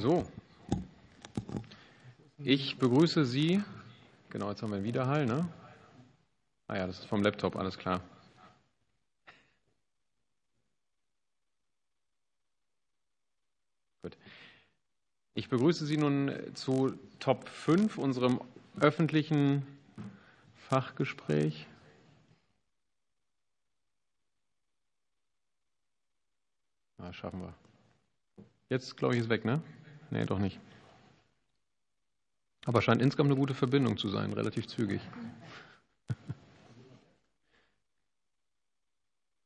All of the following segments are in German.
So, ich begrüße Sie. Genau, jetzt haben wir einen Widerhall, ne? Ah ja, das ist vom Laptop, alles klar. Gut. Ich begrüße Sie nun zu Top 5, unserem öffentlichen Fachgespräch. Ah, schaffen wir. Jetzt, glaube ich, ist weg, ne? Nee, doch nicht. Aber scheint insgesamt eine gute Verbindung zu sein, relativ zügig.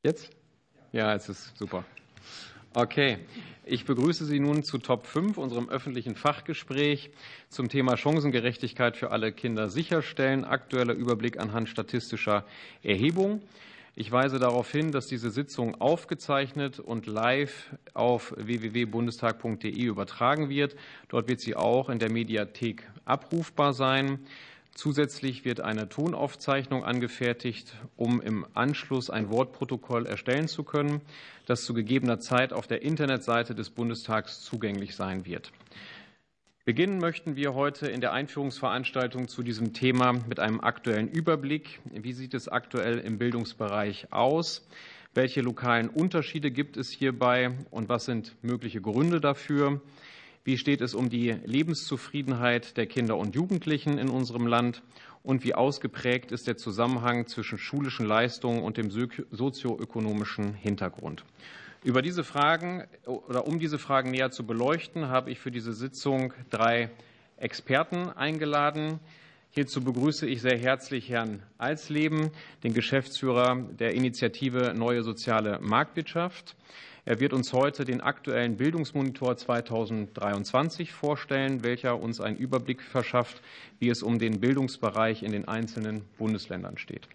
Jetzt? Ja, es ist super. Okay, ich begrüße Sie nun zu Top 5, unserem öffentlichen Fachgespräch zum Thema Chancengerechtigkeit für alle Kinder sicherstellen. Aktueller Überblick anhand statistischer Erhebung. Ich weise darauf hin, dass diese Sitzung aufgezeichnet und live auf www.bundestag.de übertragen wird. Dort wird sie auch in der Mediathek abrufbar sein. Zusätzlich wird eine Tonaufzeichnung angefertigt, um im Anschluss ein Wortprotokoll erstellen zu können, das zu gegebener Zeit auf der Internetseite des Bundestags zugänglich sein wird. Beginnen möchten wir heute in der Einführungsveranstaltung zu diesem Thema mit einem aktuellen Überblick. Wie sieht es aktuell im Bildungsbereich aus? Welche lokalen Unterschiede gibt es hierbei und was sind mögliche Gründe dafür? Wie steht es um die Lebenszufriedenheit der Kinder und Jugendlichen in unserem Land? Und wie ausgeprägt ist der Zusammenhang zwischen schulischen Leistungen und dem sozioökonomischen Hintergrund? Über diese Fragen oder um diese Fragen näher zu beleuchten, habe ich für diese Sitzung drei Experten eingeladen. Hierzu begrüße ich sehr herzlich Herrn Alsleben, den Geschäftsführer der Initiative Neue Soziale Marktwirtschaft. Er wird uns heute den aktuellen Bildungsmonitor 2023 vorstellen, welcher uns einen Überblick verschafft, wie es um den Bildungsbereich in den einzelnen Bundesländern steht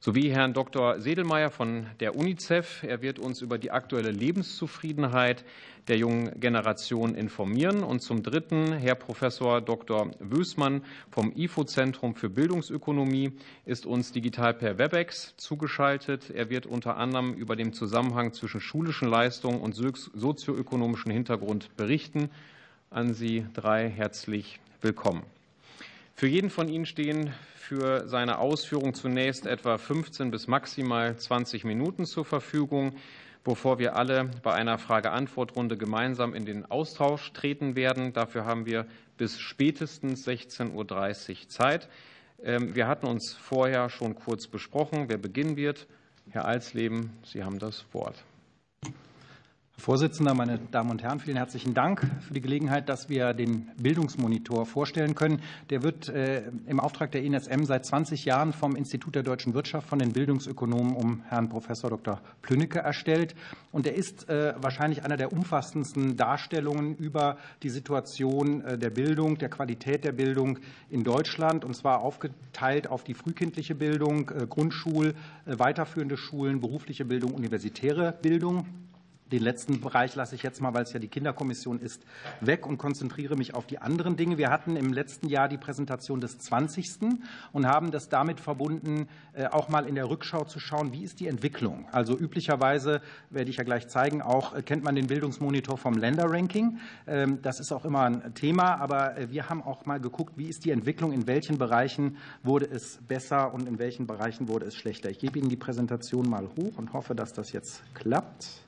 sowie Herrn Dr. Sedelmeier von der UNICEF. Er wird uns über die aktuelle Lebenszufriedenheit der jungen Generation informieren. Und zum Dritten Herr Professor Dr. Wößmann vom IFO-Zentrum für Bildungsökonomie ist uns digital per Webex zugeschaltet. Er wird unter anderem über den Zusammenhang zwischen schulischen Leistungen und sozioökonomischen Hintergrund berichten. An Sie drei herzlich willkommen. Für jeden von Ihnen stehen für seine Ausführung zunächst etwa 15 bis maximal 20 Minuten zur Verfügung, bevor wir alle bei einer Frage-Antwort-Runde gemeinsam in den Austausch treten werden. Dafür haben wir bis spätestens 16.30 Uhr Zeit. Ähm, wir hatten uns vorher schon kurz besprochen, wer beginnen wird. Herr Alsleben, Sie haben das Wort. Herr Vorsitzender, meine Damen und Herren, vielen herzlichen Dank für die Gelegenheit, dass wir den Bildungsmonitor vorstellen können. Der wird äh, im Auftrag der INSM seit 20 Jahren vom Institut der deutschen Wirtschaft von den Bildungsökonomen um Herrn Professor Dr. Plünnecke erstellt. Und er ist äh, wahrscheinlich einer der umfassendsten Darstellungen über die Situation äh, der Bildung, der Qualität der Bildung in Deutschland, und zwar aufgeteilt auf die frühkindliche Bildung, Grundschul, weiterführende Schulen, berufliche Bildung, universitäre Bildung. Den letzten Bereich lasse ich jetzt mal, weil es ja die Kinderkommission ist, weg und konzentriere mich auf die anderen Dinge. Wir hatten im letzten Jahr die Präsentation des 20. und haben das damit verbunden, äh, auch mal in der Rückschau zu schauen, wie ist die Entwicklung. Also üblicherweise, werde ich ja gleich zeigen, auch äh, kennt man den Bildungsmonitor vom Länderranking. Ähm, das ist auch immer ein Thema, aber äh, wir haben auch mal geguckt, wie ist die Entwicklung, in welchen Bereichen wurde es besser und in welchen Bereichen wurde es schlechter. Ich gebe Ihnen die Präsentation mal hoch und hoffe, dass das jetzt klappt.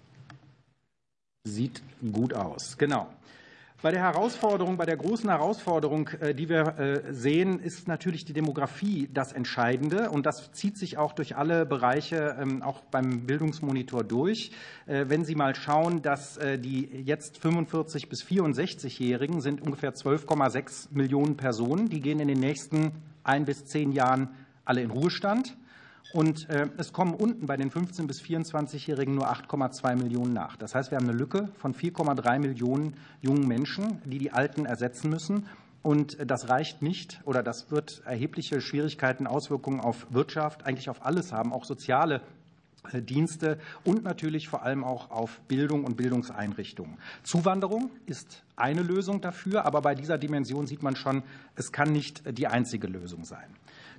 Sieht gut aus. Genau. Bei der Herausforderung, bei der großen Herausforderung, äh, die wir äh, sehen, ist natürlich die Demografie das Entscheidende. Und das zieht sich auch durch alle Bereiche, ähm, auch beim Bildungsmonitor durch. Äh, wenn Sie mal schauen, dass die jetzt 45 bis 64-Jährigen sind ungefähr 12,6 Millionen Personen. Die gehen in den nächsten ein bis zehn Jahren alle in Ruhestand. Und äh, es kommen unten bei den 15- bis 24-Jährigen nur 8,2 Millionen nach. Das heißt, wir haben eine Lücke von 4,3 Millionen jungen Menschen, die die Alten ersetzen müssen. Und das reicht nicht oder das wird erhebliche Schwierigkeiten, Auswirkungen auf Wirtschaft, eigentlich auf alles haben, auch soziale Dienste und natürlich vor allem auch auf Bildung und Bildungseinrichtungen. Zuwanderung ist eine Lösung dafür, aber bei dieser Dimension sieht man schon, es kann nicht die einzige Lösung sein.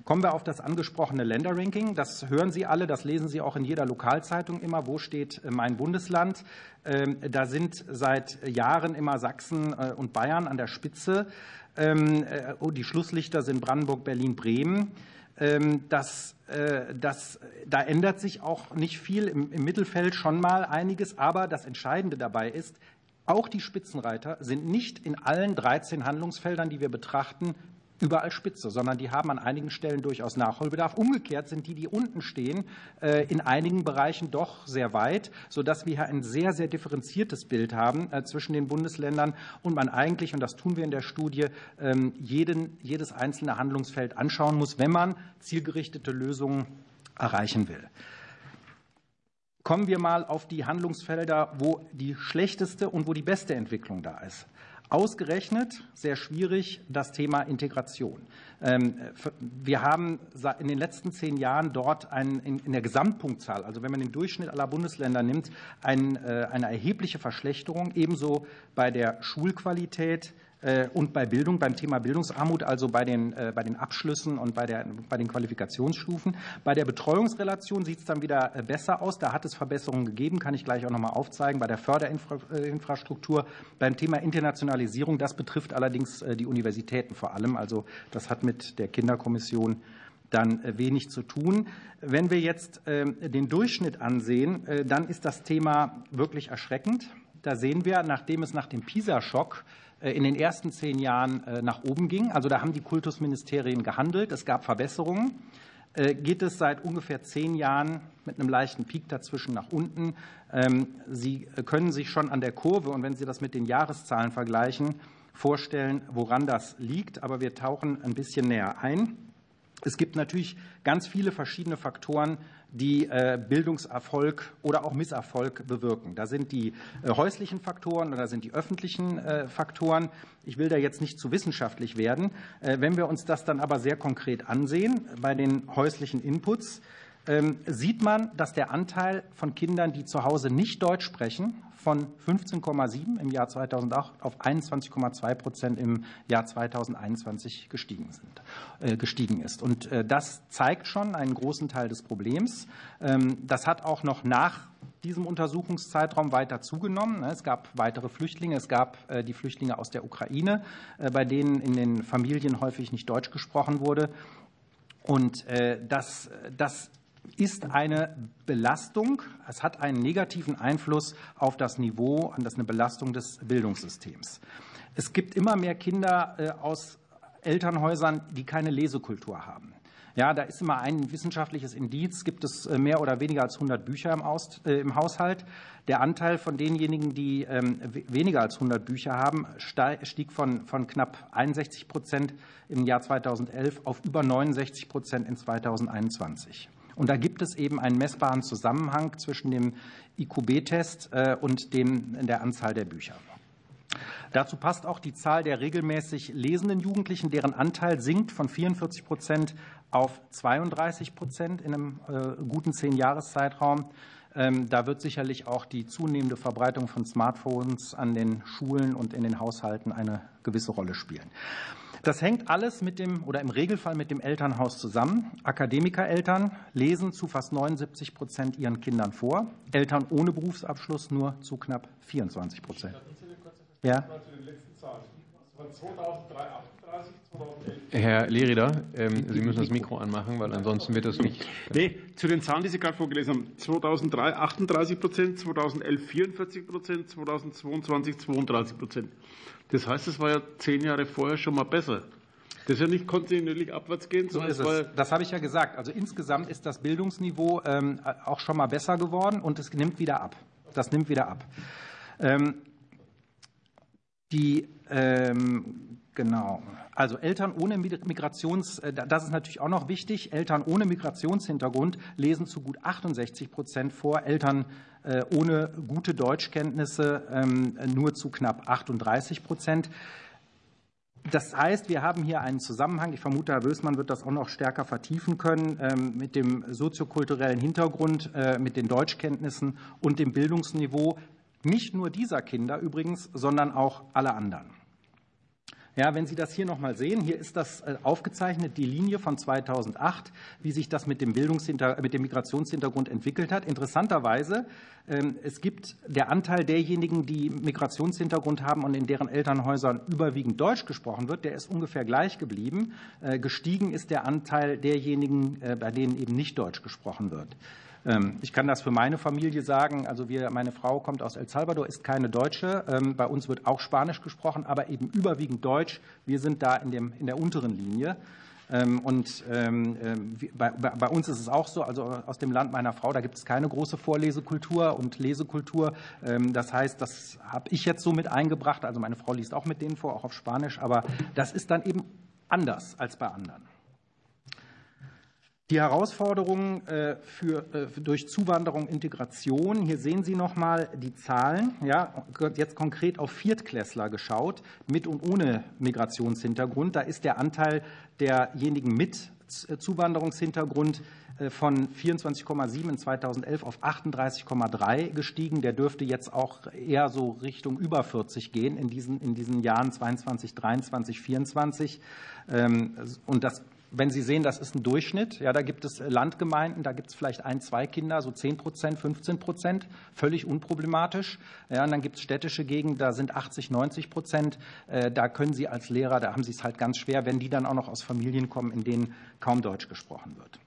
Kommen wir auf das angesprochene Länderranking. Das hören Sie alle, das lesen Sie auch in jeder Lokalzeitung immer. Wo steht mein Bundesland? Ähm, da sind seit Jahren immer Sachsen äh, und Bayern an der Spitze. Ähm, äh, oh, die Schlusslichter sind Brandenburg, Berlin, Bremen. Ähm, das, äh, das, da ändert sich auch nicht viel im, im Mittelfeld schon mal einiges. Aber das Entscheidende dabei ist, auch die Spitzenreiter sind nicht in allen 13 Handlungsfeldern, die wir betrachten, überall spitze, sondern die haben an einigen Stellen durchaus Nachholbedarf. Umgekehrt sind die, die unten stehen, äh, in einigen Bereichen doch sehr weit, sodass wir hier ein sehr, sehr differenziertes Bild haben äh, zwischen den Bundesländern und man eigentlich, und das tun wir in der Studie, ähm, jeden, jedes einzelne Handlungsfeld anschauen muss, wenn man zielgerichtete Lösungen erreichen will. Kommen wir mal auf die Handlungsfelder, wo die schlechteste und wo die beste Entwicklung da ist. Ausgerechnet, sehr schwierig, das Thema Integration. Ähm, wir haben in den letzten zehn Jahren dort in der Gesamtpunktzahl, also wenn man den Durchschnitt aller Bundesländer nimmt, äh, eine erhebliche Verschlechterung, ebenso bei der Schulqualität, und bei Bildung, beim Thema Bildungsarmut, also bei den, äh, bei den Abschlüssen und bei, der, bei den Qualifikationsstufen. Bei der Betreuungsrelation sieht es dann wieder äh, besser aus. Da hat es Verbesserungen gegeben, kann ich gleich auch noch mal aufzeigen. Bei der Förderinfrastruktur, beim Thema Internationalisierung, das betrifft allerdings die Universitäten vor allem. Also das hat mit der Kinderkommission dann wenig zu tun. Wenn wir jetzt den Durchschnitt ansehen, dann ist das Thema wirklich erschreckend. Da sehen wir, nachdem es nach dem PISA-Schock äh, in den ersten zehn Jahren äh, nach oben ging. Also da haben die Kultusministerien gehandelt. Es gab Verbesserungen. Äh, geht es seit ungefähr zehn Jahren mit einem leichten Peak dazwischen nach unten. Ähm, Sie können sich schon an der Kurve und wenn Sie das mit den Jahreszahlen vergleichen, vorstellen, woran das liegt. Aber wir tauchen ein bisschen näher ein. Es gibt natürlich ganz viele verschiedene Faktoren, die äh, Bildungserfolg oder auch Misserfolg bewirken. Da sind die äh, häuslichen Faktoren oder sind die öffentlichen äh, Faktoren. Ich will da jetzt nicht zu wissenschaftlich werden. Wenn wir uns das dann aber sehr konkret ansehen bei den häuslichen Inputs, sieht man, dass der Anteil von Kindern, die zu Hause nicht Deutsch sprechen, von 15,7 im Jahr 2008 auf 21,2 Prozent im Jahr 2021 gestiegen, sind, äh, gestiegen ist. Und äh, das zeigt schon einen großen Teil des Problems. Ähm, das hat auch noch nach diesem Untersuchungszeitraum weiter zugenommen. Es gab weitere Flüchtlinge. Es gab äh, die Flüchtlinge aus der Ukraine, bei denen in den Familien häufig nicht Deutsch gesprochen wurde. Und das, das ist eine Belastung. Es hat einen negativen Einfluss auf das Niveau, an das eine Belastung des Bildungssystems. Es gibt immer mehr Kinder äh, aus Elternhäusern, die keine Lesekultur haben. Ja, da ist immer ein wissenschaftliches Indiz. Gibt es äh, mehr oder weniger als 100 Bücher im, Aus, äh, im Haushalt? Der Anteil von denjenigen, die ähm, weniger als 100 Bücher haben, stieg von, von knapp 61 Prozent im Jahr 2011 auf über 69 Prozent in 2021. Und da gibt es eben einen messbaren Zusammenhang zwischen dem IQB-Test äh, und dem, der Anzahl der Bücher. Dazu passt auch die Zahl der regelmäßig lesenden Jugendlichen, deren Anteil sinkt von 44 Prozent auf 32 Prozent in einem äh, guten Zehn-Jahres-Zeitraum. Ähm, da wird sicherlich auch die zunehmende Verbreitung von Smartphones an den Schulen und in den Haushalten eine gewisse Rolle spielen. Das hängt alles mit dem oder im Regelfall mit dem Elternhaus zusammen. Akademikereltern lesen zu fast 79 Prozent ihren Kindern vor, Eltern ohne Berufsabschluss nur zu knapp 24 Prozent. Ja. Herr Lerieder, ähm, Sie müssen das Mikro anmachen, weil ansonsten wird es nicht. Nee, zu den Zahlen, die Sie gerade vorgelesen haben. 2003 38 Prozent, 2011 44 Prozent, 2022 32 Prozent. Das heißt, es war ja zehn Jahre vorher schon mal besser. Das ist ja nicht kontinuierlich abwärts gehen. So ist es. Das habe ich ja gesagt. Also insgesamt ist das Bildungsniveau ähm, auch schon mal besser geworden und es nimmt wieder ab. Das nimmt wieder ab. Ähm, die ähm, Genau. Also Eltern ohne Migrations, äh, das ist natürlich auch noch wichtig. Eltern ohne Migrationshintergrund lesen zu gut 68 Prozent vor. Eltern äh, ohne gute Deutschkenntnisse ähm, nur zu knapp 38 Prozent. Das heißt, wir haben hier einen Zusammenhang. Ich vermute, Herr Bösmann wird das auch noch stärker vertiefen können ähm, mit dem soziokulturellen Hintergrund, äh, mit den Deutschkenntnissen und dem Bildungsniveau nicht nur dieser Kinder übrigens, sondern auch aller anderen. Ja, wenn Sie das hier nochmal sehen, hier ist das äh, aufgezeichnet, die Linie von 2008, wie sich das mit dem, Bildungshinter mit dem Migrationshintergrund entwickelt hat. Interessanterweise, ähm, es gibt der Anteil derjenigen, die Migrationshintergrund haben und in deren Elternhäusern überwiegend Deutsch gesprochen wird, der ist ungefähr gleich geblieben. Äh, gestiegen ist der Anteil derjenigen, äh, bei denen eben nicht Deutsch gesprochen wird. Ähm, ich kann das für meine Familie sagen. Also wir, meine Frau kommt aus El Salvador, ist keine Deutsche. Ähm, bei uns wird auch Spanisch gesprochen, aber eben überwiegend Deutsch. Wir sind da in, dem, in der unteren Linie. Ähm, und bei, bei, uns ist es auch so, also aus dem Land meiner Frau, da gibt es keine große Vorlesekultur und Lesekultur. Das heißt, das habe ich jetzt so mit eingebracht. Also meine Frau liest auch mit denen vor, auch auf Spanisch. Aber das ist dann eben anders als bei anderen. Die Herausforderungen äh, für, äh, durch Zuwanderung, Integration. Hier sehen Sie noch mal die Zahlen. Ja, jetzt konkret auf Viertklässler geschaut, mit und ohne Migrationshintergrund. Da ist der Anteil derjenigen mit Zuwanderungshintergrund äh, von 24,7 in 2011 auf 38,3 gestiegen. Der dürfte jetzt auch eher so Richtung über 40 gehen in diesen, in diesen Jahren 22, 23, 24. Und das wenn Sie sehen, das ist ein Durchschnitt, ja, da gibt es Landgemeinden, da gibt es vielleicht ein, zwei Kinder, so 10 Prozent, 15 Prozent, völlig unproblematisch. Ja, und dann gibt es städtische Gegenden, da sind 80, 90 Prozent. Äh, da können Sie als Lehrer, da haben Sie es halt ganz schwer, wenn die dann auch noch aus Familien kommen, in denen kaum Deutsch gesprochen wird.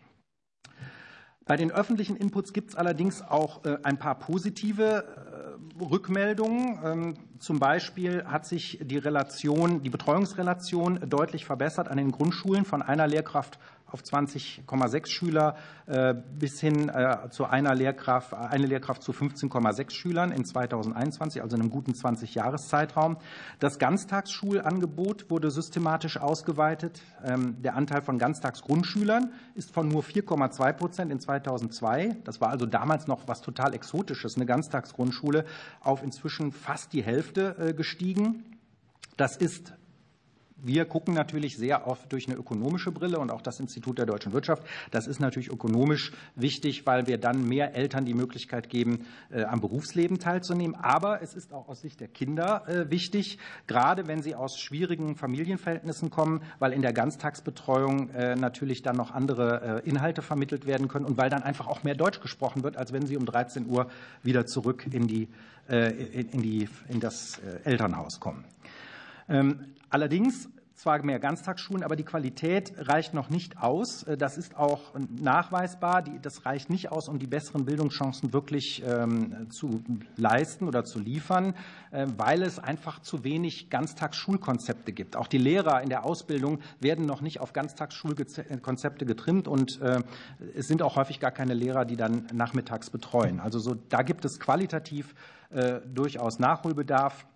Bei den öffentlichen Inputs gibt es allerdings auch äh, ein paar positive äh, Rückmeldungen. Ähm, zum Beispiel hat sich die Relation, die Betreuungsrelation deutlich verbessert an den Grundschulen von einer Lehrkraft auf 20,6 Schüler äh, bis hin äh, zu einer Lehrkraft, eine Lehrkraft zu 15,6 Schülern in 2021, also in einem guten 20-Jahres-Zeitraum. Das Ganztagsschulangebot wurde systematisch ausgeweitet. Ähm, der Anteil von Ganztagsgrundschülern ist von nur 4,2 Prozent in 2002, das war also damals noch was total Exotisches, eine Ganztagsgrundschule, auf inzwischen fast die Hälfte äh, gestiegen. Das ist wir gucken natürlich sehr oft durch eine ökonomische Brille und auch das Institut der deutschen Wirtschaft. Das ist natürlich ökonomisch wichtig, weil wir dann mehr Eltern die Möglichkeit geben, äh, am Berufsleben teilzunehmen. Aber es ist auch aus Sicht der Kinder äh, wichtig, gerade wenn sie aus schwierigen Familienverhältnissen kommen, weil in der Ganztagsbetreuung äh, natürlich dann noch andere Inhalte vermittelt werden können und weil dann einfach auch mehr Deutsch gesprochen wird, als wenn sie um 13 Uhr wieder zurück in, die, in, die, in das Elternhaus kommen. Ähm, allerdings zwar mehr Ganztagsschulen, aber die Qualität reicht noch nicht aus. Äh, das ist auch nachweisbar. Das reicht nicht aus, um die besseren Bildungschancen wirklich ähm, zu leisten oder zu liefern, äh, weil es einfach zu wenig Ganztagsschulkonzepte gibt. Auch die Lehrer in der Ausbildung werden noch nicht auf Ganztagsschulkonzepte getrimmt und äh, es sind auch häufig gar keine Lehrer, die dann nachmittags betreuen. Also so, da gibt es qualitativ durchaus Nachholbedarf.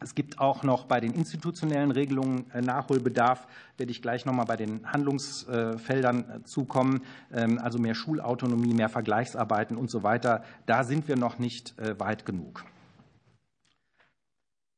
Es gibt auch noch bei den institutionellen Regelungen äh, Nachholbedarf, werde ich gleich noch mal bei den Handlungsfeldern äh, zukommen, ähm, also mehr Schulautonomie, mehr Vergleichsarbeiten und so weiter. Da sind wir noch nicht äh, weit genug.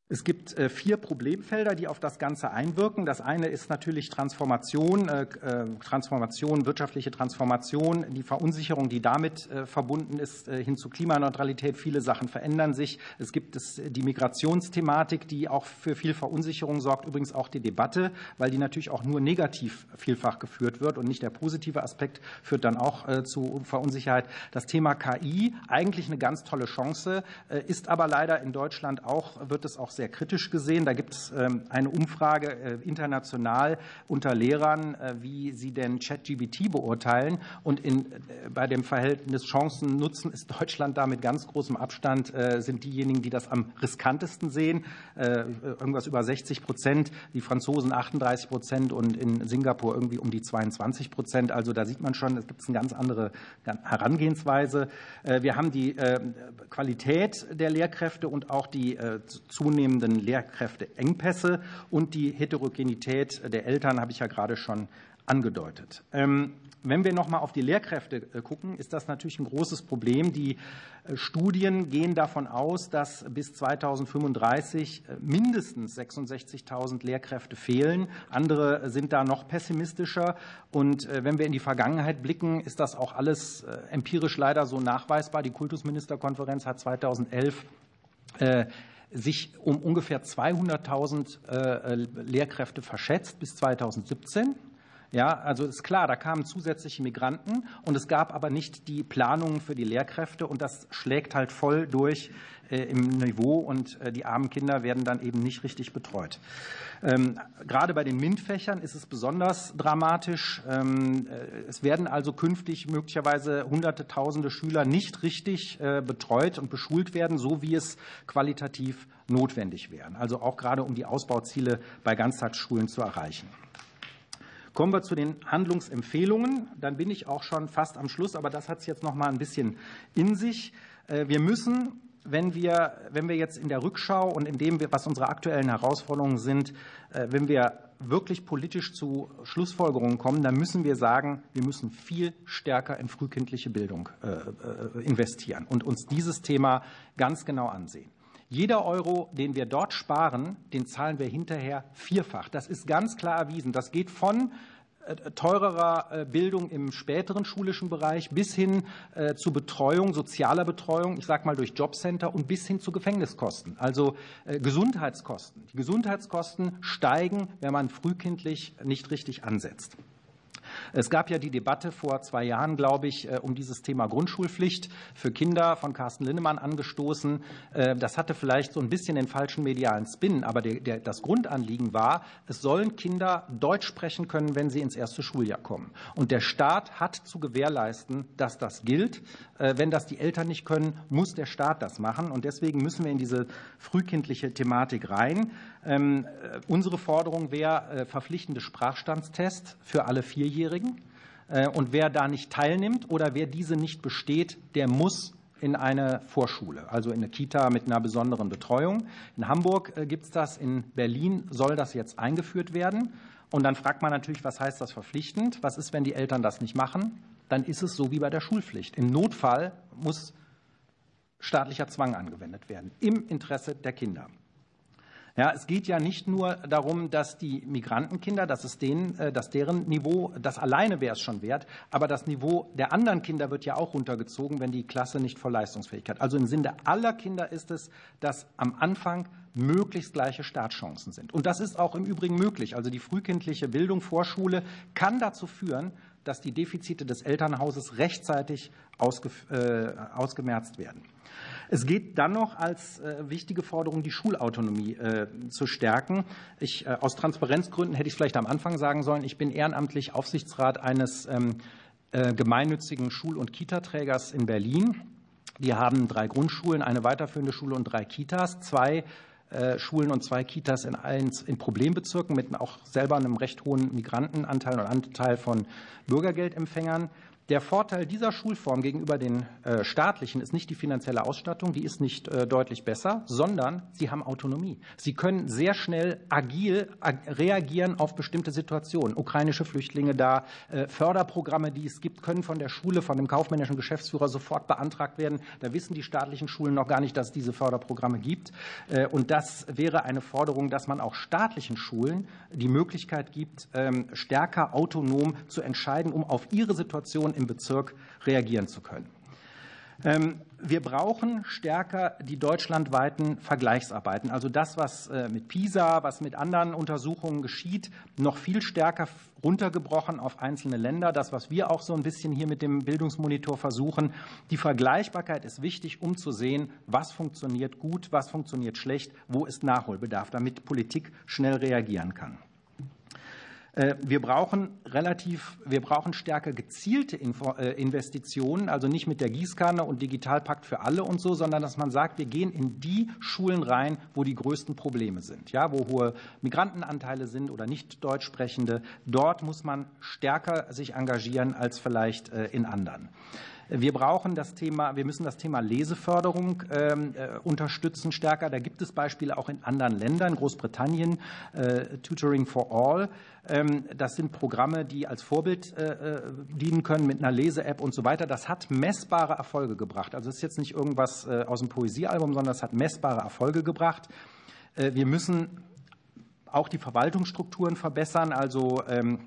Es gibt äh, vier Problemfelder, die auf das Ganze einwirken. Das eine ist natürlich Transformation, äh, äh, Transformation, wirtschaftliche Transformation, die Verunsicherung, die damit verbunden ist, hin zu Klimaneutralität. Viele Sachen verändern sich. Es gibt die Migrationsthematik, die auch für viel Verunsicherung sorgt. Übrigens auch die Debatte, weil die natürlich auch nur negativ vielfach geführt wird und nicht der positive Aspekt führt dann auch zu Verunsicherheit. Das Thema KI, eigentlich eine ganz tolle Chance, ist aber leider in Deutschland auch, wird es auch sehr kritisch gesehen. Da gibt es ähm, eine Umfrage äh, international unter Lehrern, äh, wie sie denn ChatGBT beurteilen. Und in, äh, bei dem Verhältnis Chancen-Nutzen ist Deutschland da mit ganz großem Abstand, sind diejenigen, die das am riskantesten sehen. Irgendwas über 60 Prozent, die Franzosen 38 Prozent und in Singapur irgendwie um die 22 Prozent. Also da sieht man schon, es gibt eine ganz andere Herangehensweise. Wir haben die Qualität der Lehrkräfte und auch die zunehmende zunehmenden Lehrkräfteengpässe und die Heterogenität der Eltern habe ich ja gerade schon angedeutet. Ähm, wenn wir noch mal auf die Lehrkräfte äh, gucken, ist das natürlich ein großes Problem. Die äh, Studien gehen davon aus, dass bis 2035 äh, mindestens 66.000 Lehrkräfte fehlen. Andere sind da noch pessimistischer. Und wenn wir in die Vergangenheit blicken, ist das auch alles empirisch leider so nachweisbar. Die Kultusministerkonferenz hat 2011 sich um ungefähr 200.000 Lehrkräfte verschätzt bis 2017. Ja, also ist klar, da kamen zusätzliche Migranten und es gab aber nicht die Planungen für die Lehrkräfte und das schlägt halt voll durch äh, im Niveau und äh, die armen Kinder werden dann eben nicht richtig betreut. Ähm, gerade bei den MINT-Fächern ist es besonders dramatisch. Ähm, äh, es werden also künftig möglicherweise hunderte, tausende Schüler nicht richtig betreut und beschult werden, so wie es qualitativ notwendig wäre. Also auch gerade um die Ausbauziele bei Ganztagsschulen zu erreichen. Kommen wir zu den Handlungsempfehlungen. Dann bin ich auch schon fast am Schluss, aber das hat es jetzt noch mal ein bisschen in sich. Äh, wir müssen wenn wir, wenn wir jetzt in der Rückschau und in dem, was unsere aktuellen Herausforderungen sind, äh, wenn wir wirklich politisch zu Schlussfolgerungen kommen, dann müssen wir sagen, wir müssen viel stärker in frühkindliche Bildung äh, investieren und uns dieses Thema ganz genau ansehen. Jeder Euro, den wir dort sparen, den zahlen wir hinterher vierfach. Das ist ganz klar erwiesen. Das geht von äh, teurerer äh, Bildung im späteren schulischen Bereich bis hin äh, zu Betreuung, sozialer Betreuung, ich sage mal durch Jobcenter und bis hin zu Gefängniskosten, also Gesundheitskosten. Die Gesundheitskosten steigen, wenn man frühkindlich nicht richtig ansetzt. Es gab ja die Debatte vor zwei Jahren, glaube ich, äh, um dieses Thema Grundschulpflicht für Kinder von Carsten Linnemann angestoßen. Äh, das hatte vielleicht so ein bisschen den falschen medialen Spin, aber der, der, das Grundanliegen war, es sollen Kinder Deutsch sprechen können, wenn sie ins erste Schuljahr kommen. Und der Staat hat zu gewährleisten, dass das gilt. Äh, wenn das die Eltern nicht können, muss der Staat das machen. Und deswegen müssen wir in diese frühkindliche Thematik rein. Ähm, unsere Forderung wäre verpflichtende Sprachstandstest für alle Vierjährigen. Äh, und wer da nicht teilnimmt oder wer diese nicht besteht, der muss in eine Vorschule, also in eine Kita mit einer besonderen Betreuung. In Hamburg äh, gibt es das, in Berlin soll das jetzt eingeführt werden. Und dann fragt man natürlich, was heißt das verpflichtend? Was ist, wenn die Eltern das nicht machen? Dann ist es so wie bei der Schulpflicht. Im Notfall muss staatlicher Zwang angewendet werden, im Interesse der Kinder. Ja, es geht ja nicht nur darum, dass die Migrantenkinder, dass es denen, äh, dass deren Niveau, das alleine wäre es schon wert, aber das Niveau der anderen Kinder wird ja auch runtergezogen, wenn die Klasse nicht voll Leistungsfähigkeit. Also im Sinne aller Kinder ist es, dass am Anfang möglichst gleiche Startchancen sind. Und das ist auch im Übrigen möglich. Also die frühkindliche Bildung, Vorschule kann dazu führen, dass die Defizite des Elternhauses rechtzeitig ausge, äh, ausgemerzt werden. Es geht dann noch als äh, wichtige Forderung, die Schulautonomie äh, zu stärken. Ich, äh, aus Transparenzgründen hätte ich es vielleicht am Anfang sagen sollen. Ich bin ehrenamtlich Aufsichtsrat eines ähm, gemeinnützigen Schul- und Kitaträgers in Berlin. Die haben drei Grundschulen, eine weiterführende Schule und drei Kitas. Zwei Schulen und zwei Kitas in, allen, in Problembezirken mit auch selber einem recht hohen Migrantenanteil und Anteil von Bürgergeldempfängern. Der Vorteil dieser Schulform gegenüber den äh, staatlichen ist nicht die finanzielle Ausstattung, die ist nicht äh, deutlich besser, sondern sie haben Autonomie. Sie können sehr schnell agil reagieren auf bestimmte Situationen. Ukrainische Flüchtlinge da, äh, Förderprogramme, die es gibt, können von der Schule, von dem kaufmännischen Geschäftsführer sofort beantragt werden. Da wissen die staatlichen Schulen noch gar nicht, dass es diese Förderprogramme gibt. Und das wäre eine Forderung, dass man auch staatlichen Schulen die Möglichkeit gibt, ähm, stärker autonom zu entscheiden, um auf ihre Situation im Bezirk reagieren zu können. Ähm, wir brauchen stärker die deutschlandweiten Vergleichsarbeiten, also das, was äh, mit PISA, was mit anderen Untersuchungen geschieht, noch viel stärker runtergebrochen auf einzelne Länder. Das, was wir auch so ein bisschen hier mit dem Bildungsmonitor versuchen. Die Vergleichbarkeit ist wichtig, um zu sehen, was funktioniert gut, was funktioniert schlecht, wo ist Nachholbedarf, damit Politik schnell reagieren kann. Äh, wir brauchen relativ, wir brauchen stärker gezielte äh, Investitionen, also nicht mit der Gießkanne und Digitalpakt für alle und so, sondern dass man sagt, wir gehen in die Schulen rein, wo die größten Probleme sind, ja, wo hohe Migrantenanteile sind oder nicht Deutschsprechende. Dort muss man stärker sich engagieren als vielleicht äh, in anderen. Wir brauchen das Thema, wir müssen das Thema Leseförderung ähm, äh, unterstützen stärker. Da gibt es Beispiele auch in anderen Ländern, Großbritannien, äh, Tutoring for All. Ähm, das sind Programme, die als Vorbild äh, dienen können mit einer Lese-App und so weiter. Das hat messbare Erfolge gebracht. Also es ist jetzt nicht irgendwas aus dem Poesiealbum, sondern es hat messbare Erfolge gebracht. Wir müssen auch die Verwaltungsstrukturen verbessern, also ähm,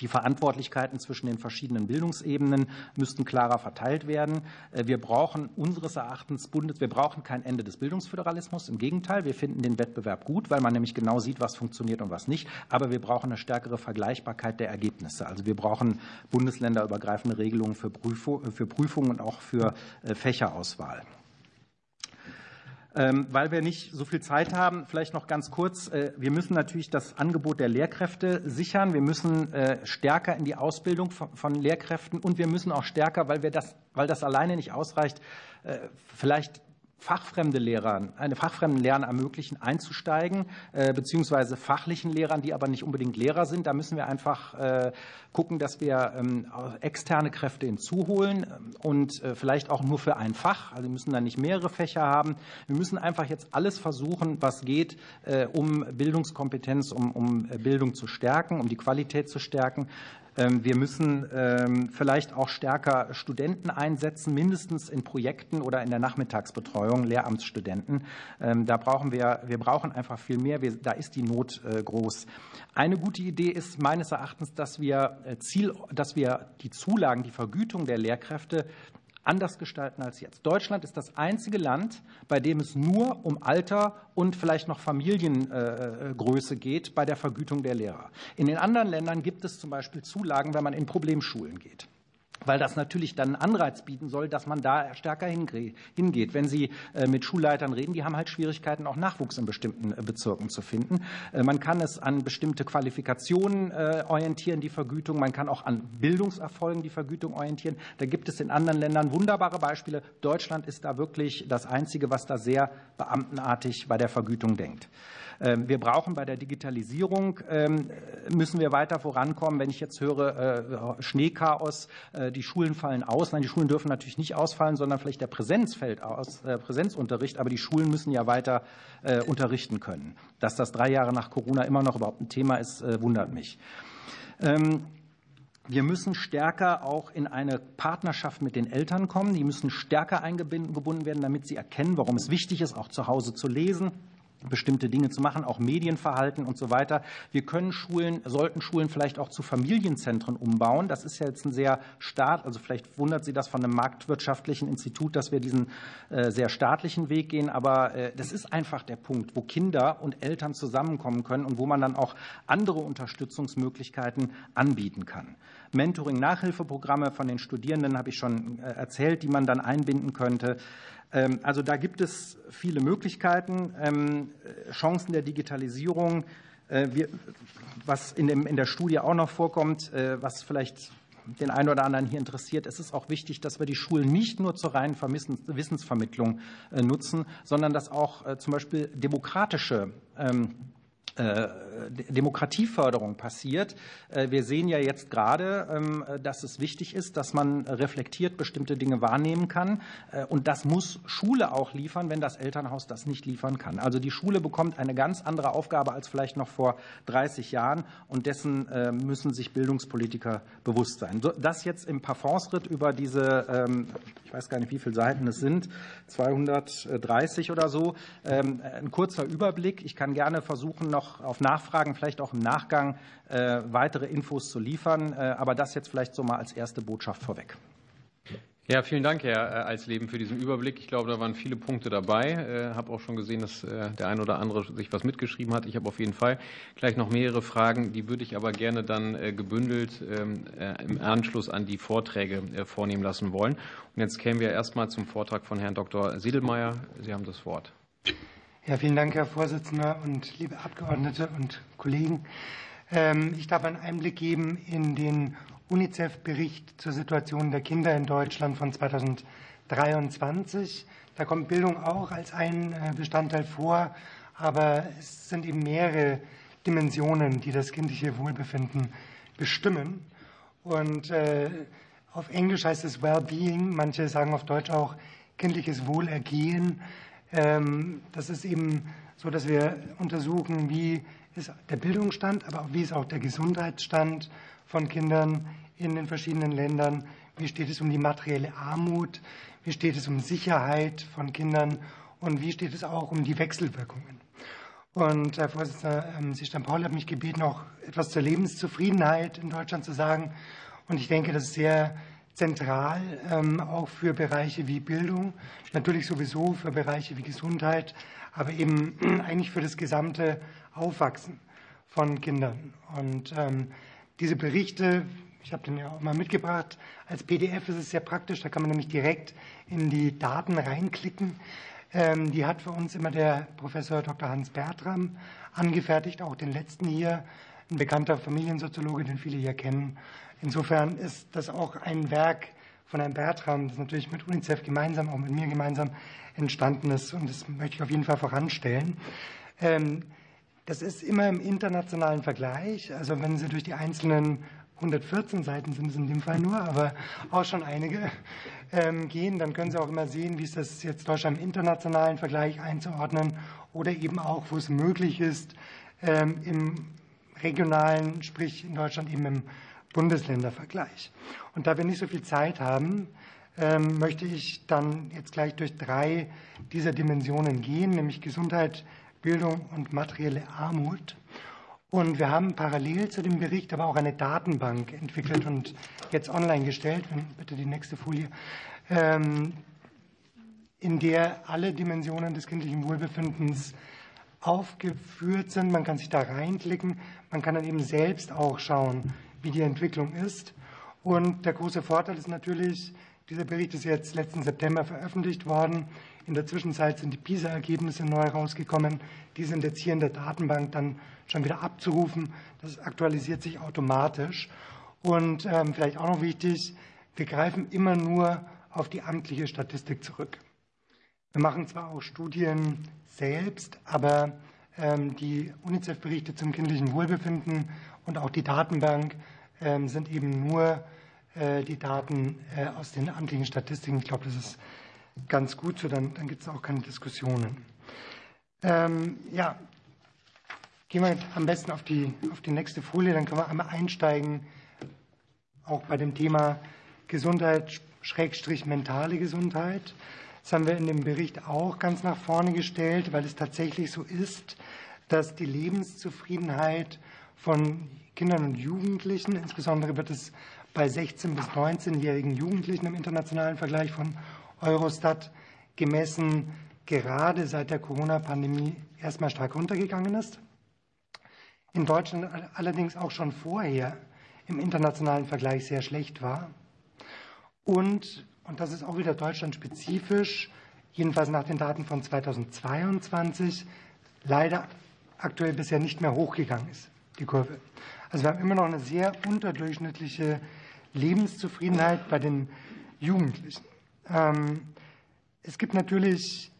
die Verantwortlichkeiten zwischen den verschiedenen Bildungsebenen müssten klarer verteilt werden. Äh, wir brauchen unseres Erachtens Bundes, wir brauchen kein Ende des Bildungsföderalismus. Im Gegenteil, wir finden den Wettbewerb gut, weil man nämlich genau sieht, was funktioniert und was nicht. Aber wir brauchen eine stärkere Vergleichbarkeit der Ergebnisse. Also wir brauchen bundesländerübergreifende Regelungen für Prüfungen und auch für äh, Fächerauswahl. Ähm, weil wir nicht so viel Zeit haben, vielleicht noch ganz kurz. Äh, wir müssen natürlich das Angebot der Lehrkräfte sichern. Wir müssen äh, stärker in die Ausbildung von Lehrkräften und wir müssen auch stärker, weil, wir das, weil das alleine nicht ausreicht, äh, vielleicht fachfremde Lehrern, eine fachfremden Lehrern ermöglichen, einzusteigen, äh, beziehungsweise fachlichen Lehrern, die aber nicht unbedingt Lehrer sind. Da müssen wir einfach äh, gucken, dass wir ähm, externe Kräfte hinzuholen ähm, und äh, vielleicht auch nur für ein Fach. Also wir müssen dann nicht mehrere Fächer haben. Wir müssen einfach jetzt alles versuchen, was geht, um Bildungskompetenz, um, um Bildung zu stärken, um die Qualität zu stärken. Ähm, wir müssen ähm, vielleicht auch stärker Studenten einsetzen, mindestens in Projekten oder in der Nachmittagsbetreuung, Lehramtsstudenten. Ähm, da brauchen wir, wir brauchen einfach viel mehr. Da ist die Not äh, groß. Eine gute Idee ist meines Erachtens, dass wir, äh, Ziel, dass wir die Zulagen, die Vergütung der Lehrkräfte anders gestalten als jetzt. Deutschland ist das einzige Land, bei dem es nur um Alter und vielleicht noch Familiengröße geht bei der Vergütung der Lehrer. In den anderen Ländern gibt es zum Beispiel Zulagen, wenn man in Problemschulen geht weil das natürlich dann einen Anreiz bieten soll, dass man da stärker hingeht. Wenn Sie äh, mit Schulleitern reden, die haben halt Schwierigkeiten, auch Nachwuchs in bestimmten äh, Bezirken zu finden. Äh, man kann es an bestimmte Qualifikationen orientieren, die Vergütung. Man kann auch an Bildungserfolgen die Vergütung orientieren. Da gibt es in anderen Ländern wunderbare Beispiele. Deutschland ist da wirklich das Einzige, was da sehr beamtenartig bei der Vergütung denkt. Ähm, wir brauchen bei der Digitalisierung, ähm, müssen wir weiter vorankommen. Wenn ich jetzt höre, äh, Schneechaos, äh, die Schulen fallen aus. Nein, die Schulen dürfen natürlich nicht ausfallen, sondern vielleicht der Präsenz fällt aus, äh, Präsenzunterricht. Aber die Schulen müssen ja weiter unterrichten können. Dass das drei Jahre nach Corona immer noch überhaupt ein Thema ist, wundert mich. Ähm, wir müssen stärker auch in eine Partnerschaft mit den Eltern kommen. Die müssen stärker eingebunden werden, damit sie erkennen, warum es wichtig ist, auch zu Hause zu lesen bestimmte Dinge zu machen, auch Medienverhalten und so weiter. Wir können Schulen, sollten Schulen vielleicht auch zu Familienzentren umbauen. Das ist ja jetzt ein sehr staat, also vielleicht wundert Sie das von einem marktwirtschaftlichen Institut, dass wir diesen äh, sehr staatlichen Weg gehen. Aber äh, das ist einfach der Punkt, wo Kinder und Eltern zusammenkommen können und wo man dann auch andere Unterstützungsmöglichkeiten anbieten kann. Mentoring, Nachhilfeprogramme von den Studierenden habe ich schon äh, erzählt, die man dann einbinden könnte. Ähm, also da gibt es viele Möglichkeiten, ähm, Chancen der Digitalisierung. Äh, was in der Studie auch noch vorkommt, äh, was vielleicht den einen oder anderen hier interessiert, es ist auch wichtig, dass wir die Schulen nicht nur zur reinen Wissensvermittlung äh, nutzen, sondern dass auch zum Beispiel demokratische ähm, äh, Demokratieförderung passiert. Äh, wir sehen ja jetzt gerade, ähm, dass es wichtig ist, dass man reflektiert bestimmte Dinge wahrnehmen kann. Äh, und das muss Schule auch liefern, wenn das Elternhaus das nicht liefern kann. Also die Schule bekommt eine ganz andere Aufgabe als vielleicht noch vor 30 Jahren. Und dessen müssen sich Bildungspolitiker bewusst sein. Das jetzt im Parfumsritt über diese, ähm, ich weiß gar nicht, wie viele Seiten es sind, 230 oder so. Ähm, ein kurzer Überblick. Ich kann gerne versuchen, noch auf Nachfragen, vielleicht auch im Nachgang äh, weitere Infos zu liefern. Äh, aber das jetzt vielleicht so mal als erste Botschaft vorweg. Ja, vielen Dank, Herr äh, Alsleben, für diesen Überblick. Ich glaube, da waren viele Punkte dabei. Ich habe auch schon gesehen, dass der ein oder andere sich was mitgeschrieben hat. Ich habe auf jeden Fall gleich noch mehrere Fragen. Die würde ich aber gerne dann gebündelt ähm, im Anschluss an die Vorträge vornehmen lassen wollen. Und jetzt kämen wir erst mal zum Vortrag von Herrn Dr. Siedelmeier. Sie haben das Wort. Ja, vielen Dank, Herr Vorsitzender und liebe Abgeordnete und Kollegen. Ähm, ich darf einen Einblick geben in den UNICEF-Bericht zur Situation der Kinder in Deutschland von 2023. Da kommt Bildung auch als ein äh, Bestandteil vor, aber es sind eben mehrere Dimensionen, die das kindliche Wohlbefinden bestimmen. Und äh, Auf Englisch heißt es Well-being, manche sagen auf Deutsch auch kindliches Wohlergehen. Ähm, das ist eben so, dass wir untersuchen, wie ist der Bildungsstand, aber auch wie ist auch der Gesundheitsstand von Kindern in den verschiedenen Ländern. Wie steht es um die materielle Armut? Wie steht es um Sicherheit von Kindern? Und wie steht es auch um die Wechselwirkungen? Und Herr Vorsitzender, ähm, Sie, Paul hat mich gebeten, auch etwas zur Lebenszufriedenheit in Deutschland zu sagen. Und ich denke, das ist sehr zentral, ähm, auch für Bereiche wie Bildung, natürlich sowieso für Bereiche wie Gesundheit, aber eben eigentlich für das gesamte Aufwachsen von Kindern. Und ähm, diese Berichte, ich habe den ja auch mal mitgebracht, als PDF ist es sehr praktisch, da kann man nämlich direkt in die Daten reinklicken. Ähm, die hat für uns immer der Professor Dr. Hans Bertram angefertigt, auch den letzten hier, ein bekannter Familiensoziologe, den viele hier kennen. Insofern ist das auch ein Werk von Herrn Bertram, das natürlich mit UNICEF gemeinsam, auch mit mir gemeinsam entstanden ist. Und das möchte ich auf jeden Fall voranstellen. Ähm, das ist immer im internationalen Vergleich. Also wenn Sie durch die einzelnen 114 Seiten sind es in dem Fall nur, aber auch schon einige ähm, gehen, dann können Sie auch immer sehen, wie ist das jetzt Deutschland im internationalen Vergleich einzuordnen oder eben auch, wo es möglich ist, ähm, im regionalen, sprich in Deutschland eben im Bundesländervergleich. Und da wir nicht so viel Zeit haben, ähm, möchte ich dann jetzt gleich durch drei dieser Dimensionen gehen, nämlich Gesundheit, Bildung und materielle Armut. Und wir haben parallel zu dem Bericht aber auch eine Datenbank entwickelt und jetzt online gestellt, bitte die nächste Folie, ähm, in der alle Dimensionen des kindlichen Wohlbefindens aufgeführt sind. Man kann sich da reinklicken. Man kann dann eben selbst auch schauen, wie die Entwicklung ist. Und der große Vorteil ist natürlich, dieser Bericht ist jetzt letzten September veröffentlicht worden. In der Zwischenzeit sind die PISA-Ergebnisse neu rausgekommen. Die sind jetzt hier in der Datenbank dann schon wieder abzurufen. Das aktualisiert sich automatisch. Und ähm, vielleicht auch noch wichtig, wir greifen immer nur auf die amtliche Statistik zurück. Wir machen zwar auch Studien selbst, aber ähm, die UNICEF-Berichte zum kindlichen Wohlbefinden und auch die Datenbank ähm, sind eben nur äh, die Daten äh, aus den amtlichen Statistiken. Ich glaube, das ist ganz gut so, dann, dann gibt es auch keine Diskussionen. Ähm, ja, gehen wir am besten auf die, auf die nächste Folie, dann können wir einmal einsteigen, auch bei dem Thema Gesundheit, Schrägstrich mentale Gesundheit. Das haben wir in dem Bericht auch ganz nach vorne gestellt, weil es tatsächlich so ist, dass die Lebenszufriedenheit von Kindern und Jugendlichen. Insbesondere wird es bei 16- bis 19-jährigen Jugendlichen im internationalen Vergleich von Eurostat gemessen, gerade seit der Corona-Pandemie erstmal stark runtergegangen ist. In Deutschland allerdings auch schon vorher im internationalen Vergleich sehr schlecht war. Und, und das ist auch wieder deutschlandspezifisch, jedenfalls nach den Daten von 2022, leider aktuell bisher nicht mehr hochgegangen ist die Kurve. Also wir haben immer noch eine sehr unterdurchschnittliche Lebenszufriedenheit bei den Jugendlichen. Ähm, es gibt natürlich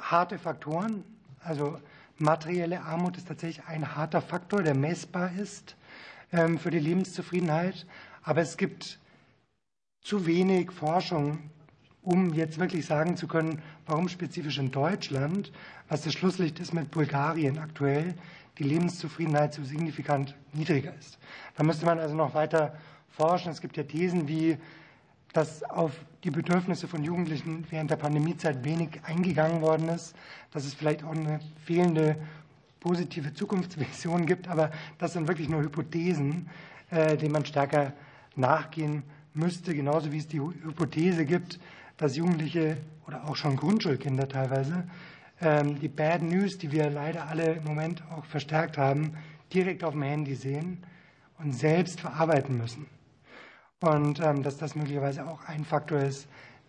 harte Faktoren. Also materielle Armut ist tatsächlich ein harter Faktor, der messbar ist ähm, für die Lebenszufriedenheit. Aber es gibt zu wenig Forschung, um jetzt wirklich sagen zu können, warum spezifisch in Deutschland, was das Schlusslicht ist mit Bulgarien aktuell, die Lebenszufriedenheit so signifikant niedriger ist. Da müsste man also noch weiter forschen. Es gibt ja Thesen wie, dass auf die Bedürfnisse von Jugendlichen während der Pandemiezeit wenig eingegangen worden ist, dass es vielleicht auch eine fehlende positive Zukunftsvision gibt, aber das sind wirklich nur Hypothesen, äh, denen man stärker nachgehen müsste, genauso wie es die Hypothese gibt, dass Jugendliche oder auch schon Grundschulkinder teilweise die Bad News, die wir leider alle im Moment auch verstärkt haben, direkt auf dem Handy sehen und selbst verarbeiten müssen. Und ähm, dass das möglicherweise auch ein Faktor ist,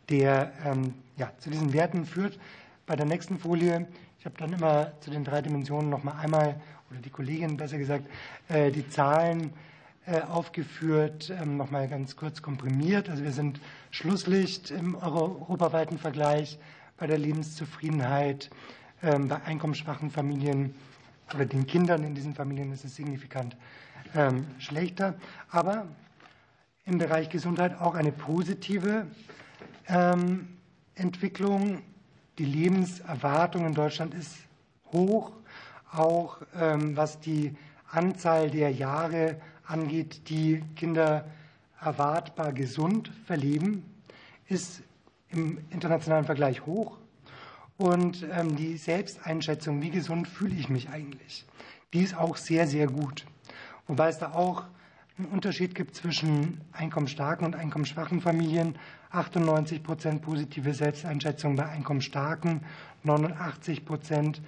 der ähm, ja, zu diesen Werten führt. Bei der nächsten Folie, ich habe dann immer zu den drei Dimensionen noch mal einmal, oder die Kollegin besser gesagt, äh, die Zahlen äh, aufgeführt, noch mal ganz kurz komprimiert. Also wir sind Schlusslicht im europaweiten Vergleich bei der Lebenszufriedenheit. Ähm, bei einkommensschwachen Familien oder den Kindern in diesen Familien ist es signifikant ähm, schlechter. Aber im Bereich Gesundheit auch eine positive ähm, Entwicklung. Die Lebenserwartung in Deutschland ist hoch, auch was die Anzahl der Jahre angeht, die Kinder erwartbar gesund verleben, ist im internationalen Vergleich hoch. Und ähm, die Selbsteinschätzung, wie gesund fühle ich mich eigentlich, die ist auch sehr, sehr gut. Wobei es da auch einen Unterschied gibt zwischen einkommensstarken und einkommensschwachen Familien. 98 Prozent positive Selbsteinschätzung bei einkommensstarken, 89 Prozent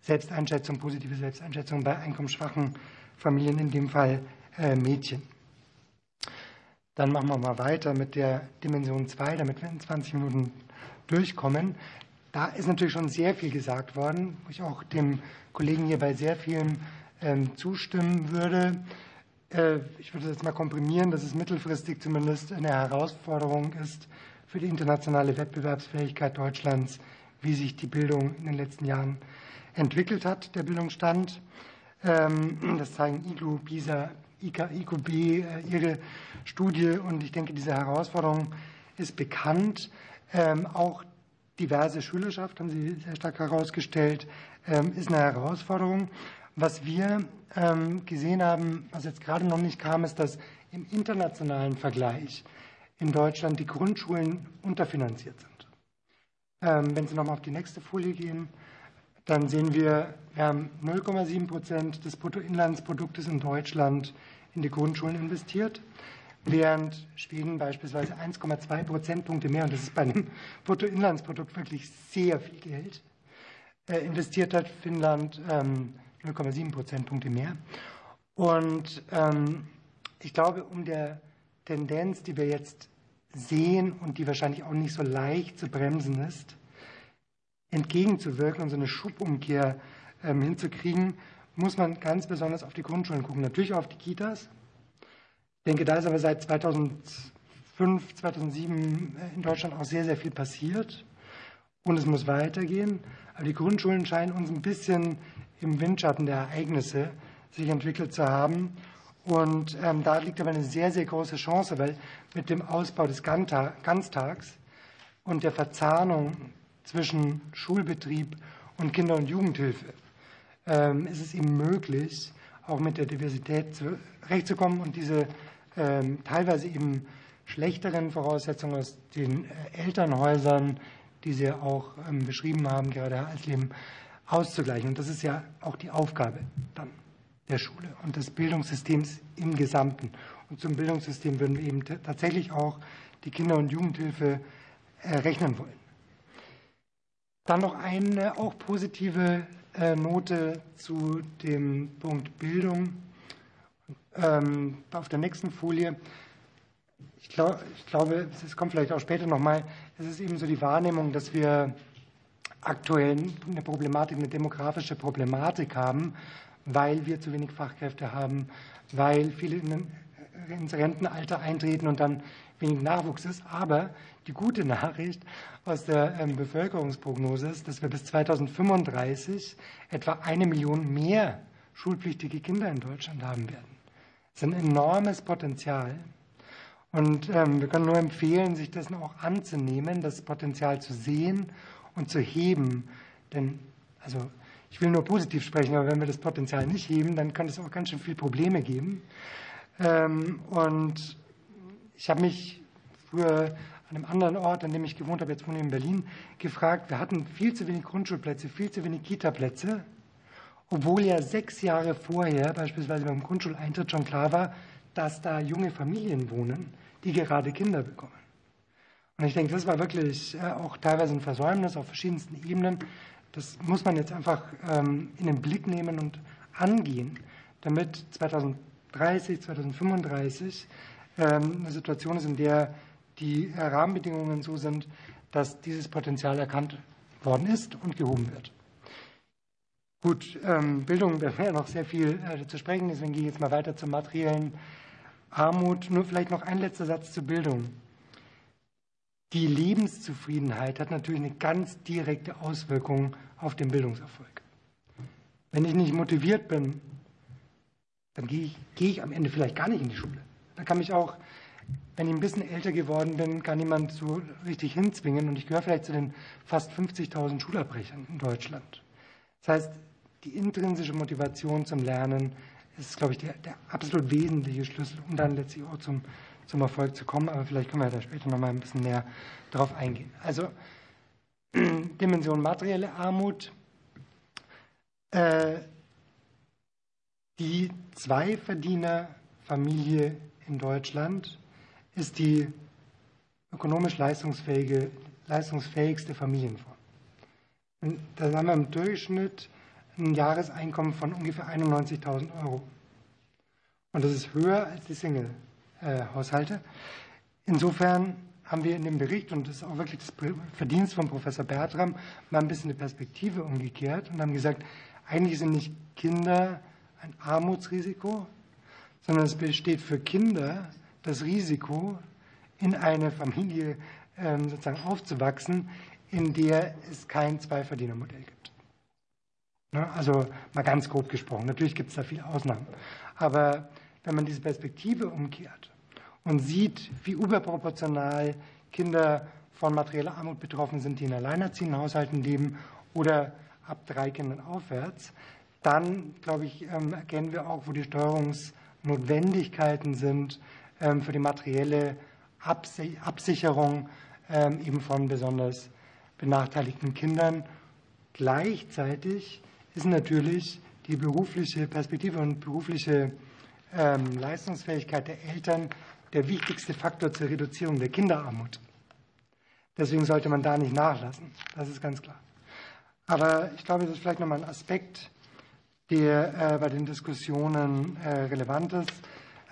Selbsteinschätzung, positive Selbsteinschätzung bei einkommensschwachen Familien, in dem Fall äh, Mädchen. Dann machen wir mal weiter mit der Dimension 2, damit wir in 20 Minuten durchkommen. Da ist natürlich schon sehr viel gesagt worden, wo ich auch dem Kollegen hier bei sehr vielen ähm, zustimmen würde. Äh, ich würde das jetzt mal komprimieren, dass es mittelfristig zumindest eine Herausforderung ist für die internationale Wettbewerbsfähigkeit Deutschlands, wie sich die Bildung in den letzten Jahren entwickelt hat, der Bildungsstand. Ähm, das zeigen IGLU, PISA, IQB, äh, ihre Studie. Und ich denke, diese Herausforderung ist bekannt. Ähm, auch diverse Schülerschaft, haben Sie sehr stark herausgestellt, ähm, ist eine Herausforderung. Was wir ähm, gesehen haben, was jetzt gerade noch nicht kam, ist, dass im internationalen Vergleich in Deutschland die Grundschulen unterfinanziert sind. Wenn Sie nochmal auf die nächste Folie gehen, dann sehen wir, wir haben 0,7 Prozent des Bruttoinlandsproduktes in Deutschland in die Grundschulen investiert, während Schweden beispielsweise 1,2 Prozentpunkte mehr, und das ist bei einem Bruttoinlandsprodukt wirklich sehr viel Geld, äh, investiert hat, Finnland 0,7 ähm, Prozentpunkte mehr. Und ähm, ich glaube, um der Tendenz, die wir jetzt sehen und die wahrscheinlich auch nicht so leicht zu bremsen ist, entgegenzuwirken und so eine Schubumkehr ähm, hinzukriegen, muss man ganz besonders auf die Grundschulen gucken. Natürlich auch auf die Kitas. Ich denke, da ist aber seit 2005, 2007 äh, in Deutschland auch sehr, sehr viel passiert. Und es muss weitergehen. Aber die Grundschulen scheinen uns ein bisschen im Windschatten der Ereignisse sich entwickelt zu haben. Und ähm, da liegt aber eine sehr, sehr große Chance, weil mit dem Ausbau des Ganztags und der Verzahnung zwischen Schulbetrieb und Kinder- und Jugendhilfe ähm, ist es eben möglich, auch mit der Diversität zurechtzukommen und diese ähm, teilweise eben schlechteren Voraussetzungen aus den äh, Elternhäusern, die Sie auch ähm, beschrieben haben, gerade als Leben auszugleichen. Und das ist ja auch die Aufgabe dann der Schule und des Bildungssystems im Gesamten. Und zum Bildungssystem würden wir eben tatsächlich auch die Kinder- und Jugendhilfe rechnen wollen. Dann noch eine auch positive äh, Note zu dem Punkt Bildung. Ähm, auf der nächsten Folie. Ich, glaub, ich glaube, es kommt vielleicht auch später nochmal. Es ist eben so die Wahrnehmung, dass wir aktuell eine Problematik, eine demografische Problematik haben, weil wir zu wenig Fachkräfte haben, weil viele ins Rentenalter eintreten und dann wenig Nachwuchs ist. Aber die gute Nachricht aus der ähm, Bevölkerungsprognose ist, dass wir bis 2035 etwa eine Million mehr schulpflichtige Kinder in Deutschland haben werden. Das ist ein enormes Potenzial. Und ähm, wir können nur empfehlen, sich dessen auch anzunehmen, das Potenzial zu sehen und zu heben. Denn, also, ich will nur positiv sprechen, aber wenn wir das Potenzial nicht heben, dann kann es auch ganz schön viele Probleme geben. Ähm, und ich habe mich früher an einem anderen Ort, an dem ich gewohnt habe, jetzt wohne ich in Berlin, gefragt, wir hatten viel zu wenig Grundschulplätze, viel zu wenig Kitaplätze, obwohl ja sechs Jahre vorher, beispielsweise beim Grundschuleintritt, schon klar war, dass da junge Familien wohnen, die gerade Kinder bekommen. Und ich denke, das war wirklich äh, auch teilweise ein Versäumnis auf verschiedensten Ebenen. Das muss man jetzt einfach ähm, in den Blick nehmen und angehen, damit 2030, 2035 ähm, eine Situation ist, in der die Rahmenbedingungen so sind, dass dieses Potenzial erkannt worden ist und gehoben wird. Gut, ähm, Bildung, da wäre noch sehr viel äh, zu sprechen, deswegen gehe ich jetzt mal weiter zur materiellen Armut. Nur vielleicht noch ein letzter Satz zur Bildung. Die Lebenszufriedenheit hat natürlich eine ganz direkte Auswirkung auf den Bildungserfolg. Wenn ich nicht motiviert bin, dann gehe ich, gehe ich am Ende vielleicht gar nicht in die Schule. Dann kann mich auch wenn ich ein bisschen älter geworden bin, kann niemand so richtig hinzwingen. Und ich gehöre vielleicht zu den fast 50.000 Schulabbrechern in Deutschland. Das heißt, die intrinsische Motivation zum Lernen ist, glaube ich, der, der absolut wesentliche Schlüssel, um dann letztlich auch zum, zum Erfolg zu kommen. Aber vielleicht können wir da später noch mal ein bisschen näher darauf eingehen. Also Dimension materielle Armut. Äh, die Zweiverdienerfamilie in Deutschland ist die ökonomisch leistungsfähige, leistungsfähigste Familienform. Und da haben wir im Durchschnitt ein Jahreseinkommen von ungefähr 91.000 Euro. Und das ist höher als die Single-Haushalte. Insofern haben wir in dem Bericht, und das ist auch wirklich das Verdienst von Professor Bertram, mal ein bisschen die Perspektive umgekehrt und haben gesagt, eigentlich sind nicht Kinder ein Armutsrisiko, sondern es besteht für Kinder das Risiko, in eine Familie ähm, sozusagen aufzuwachsen, in der es kein Zweiverdienermodell gibt. Ne, also mal ganz grob gesprochen. Natürlich gibt es da viele Ausnahmen. Aber wenn man diese Perspektive umkehrt und sieht, wie überproportional Kinder von materieller Armut betroffen sind, die in alleinerziehenden Haushalten leben oder ab drei Kindern aufwärts, dann, glaube ich, ähm, erkennen wir auch, wo die Steuerungsnotwendigkeiten sind für die materielle Absicherung ähm, eben von besonders benachteiligten Kindern. Gleichzeitig ist natürlich die berufliche Perspektive und berufliche Leistungsfähigkeit der Eltern der wichtigste Faktor zur Reduzierung der Kinderarmut. Deswegen sollte man da nicht nachlassen. Das ist ganz klar. Aber ich glaube, das ist vielleicht nochmal ein Aspekt, der äh, bei den Diskussionen äh, relevant ist.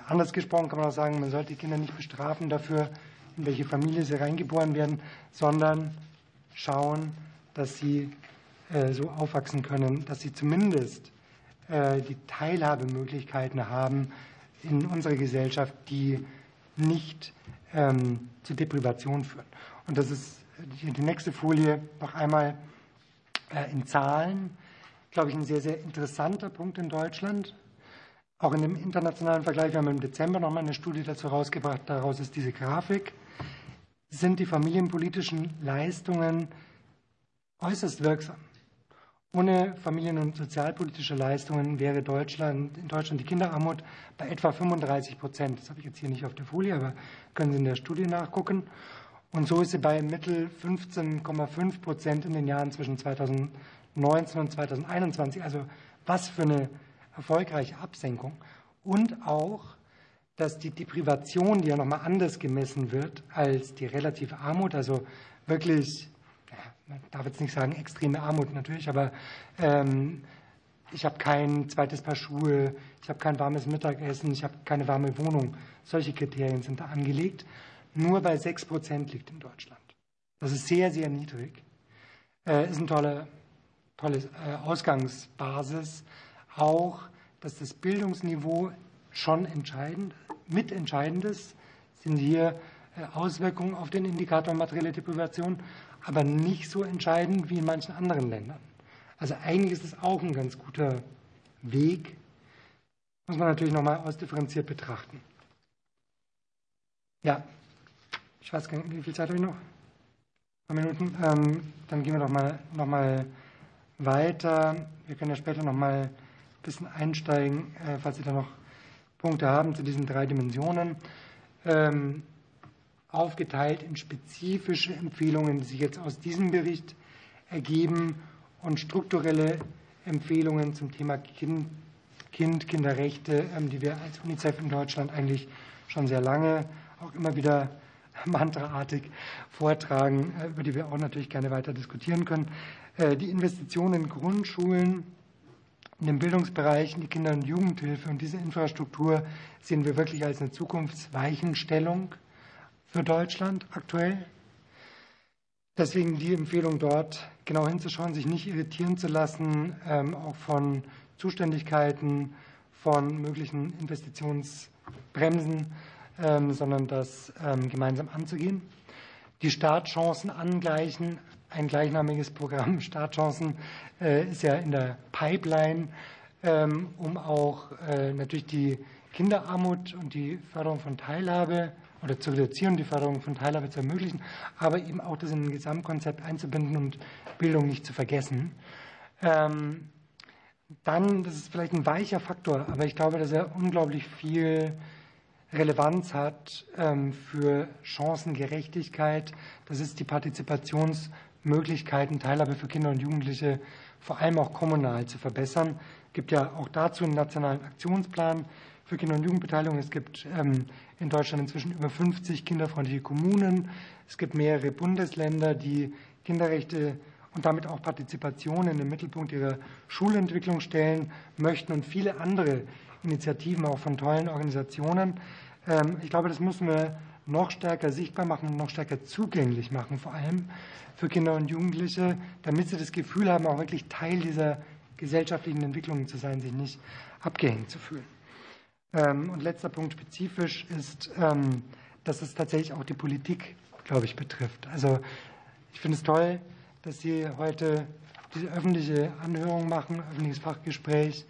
Anders gesprochen kann man auch sagen, man sollte die Kinder nicht bestrafen dafür, in welche Familie sie reingeboren werden, sondern schauen, dass sie äh, so aufwachsen können, dass sie zumindest die Teilhabemöglichkeiten haben in unserer Gesellschaft, die nicht ähm, zu Deprivation führen. Und das ist die nächste Folie noch einmal in Zahlen glaube ich, ein sehr, sehr interessanter Punkt in Deutschland. Auch in dem internationalen Vergleich, wir haben im Dezember noch mal eine Studie dazu rausgebracht, daraus ist diese Grafik, sind die familienpolitischen Leistungen äußerst wirksam. Ohne familien- und sozialpolitische Leistungen wäre Deutschland, in Deutschland die Kinderarmut bei etwa 35 Prozent. Das habe ich jetzt hier nicht auf der Folie, aber können Sie in der Studie nachgucken. Und so ist sie bei Mittel 15,5 Prozent in den Jahren zwischen 2000 2019 und 2021. Also was für eine erfolgreiche Absenkung. Und auch, dass die Deprivation, die ja nochmal anders gemessen wird als die relative Armut, also wirklich, man darf jetzt nicht sagen extreme Armut natürlich, aber ähm, ich habe kein zweites Paar Schuhe, ich habe kein warmes Mittagessen, ich habe keine warme Wohnung. Solche Kriterien sind da angelegt. Nur bei 6 Prozent liegt in Deutschland. Das ist sehr, sehr niedrig. Äh, ist ein toller tolle äh, Ausgangsbasis. Auch, dass das Bildungsniveau schon entscheidend, mitentscheidend ist, sind hier äh, Auswirkungen auf den Indikator materielle Deprivation, aber nicht so entscheidend wie in manchen anderen Ländern. Also eigentlich ist es auch ein ganz guter Weg, muss man natürlich nochmal ausdifferenziert betrachten. Ja, ich weiß gar nicht, wie viel Zeit habe ich noch? Ein paar Minuten. Ähm, dann gehen wir doch mal, noch mal weiter. Wir können ja später noch mal bisschen einsteigen, äh, falls Sie da noch Punkte haben zu diesen drei Dimensionen. Ähm, aufgeteilt in spezifische Empfehlungen, die sich jetzt aus diesem Bericht ergeben und strukturelle Empfehlungen zum Thema Kind, kind Kinderrechte, ähm, die wir als UNICEF in Deutschland eigentlich schon sehr lange auch immer wieder mantraartig vortragen, äh, über die wir auch natürlich gerne weiter diskutieren können. Äh, die Investitionen in Grundschulen, in den Bildungsbereich, in die Kinder- und Jugendhilfe und diese Infrastruktur sehen wir wirklich als eine Zukunftsweichenstellung für Deutschland aktuell. Deswegen die Empfehlung dort genau hinzuschauen, sich nicht irritieren zu lassen, ähm, auch von Zuständigkeiten, von möglichen Investitionsbremsen, ähm, sondern das ähm, gemeinsam anzugehen. Die Startchancen angleichen, ein gleichnamiges Programm Startchancen äh, ist ja in der Pipeline, um auch äh, natürlich die Kinderarmut und die Förderung von Teilhabe oder zu reduzieren, die Förderung von Teilhabe zu ermöglichen, aber eben auch das in ein Gesamtkonzept einzubinden und Bildung nicht zu vergessen. Ähm, dann, das ist vielleicht ein weicher Faktor, aber ich glaube, dass er unglaublich viel Relevanz hat ähm, für Chancengerechtigkeit. Das ist die Partizipationsmöglichkeiten, Teilhabe für Kinder und Jugendliche, vor allem auch kommunal zu verbessern. Es gibt ja auch dazu einen nationalen Aktionsplan für Kinder- und Jugendbeteiligung. Es gibt ähm, in Deutschland inzwischen über 50 kinderfreundliche Kommunen. Es gibt mehrere Bundesländer, die Kinderrechte und damit auch Partizipation in den Mittelpunkt ihrer Schulentwicklung stellen möchten und viele andere Initiativen auch von tollen Organisationen. Ähm, ich glaube, das müssen wir noch stärker sichtbar machen und noch stärker zugänglich machen, vor allem für Kinder und Jugendliche, damit sie das Gefühl haben, auch wirklich Teil dieser gesellschaftlichen Entwicklungen zu sein, sich nicht abgehängt zu fühlen. Ähm, und letzter Punkt spezifisch ist, ähm, dass es tatsächlich auch die Politik, glaube ich, betrifft. Also ich finde es toll, dass Sie heute diese öffentliche Anhörung machen, öffentliches Fachgespräch.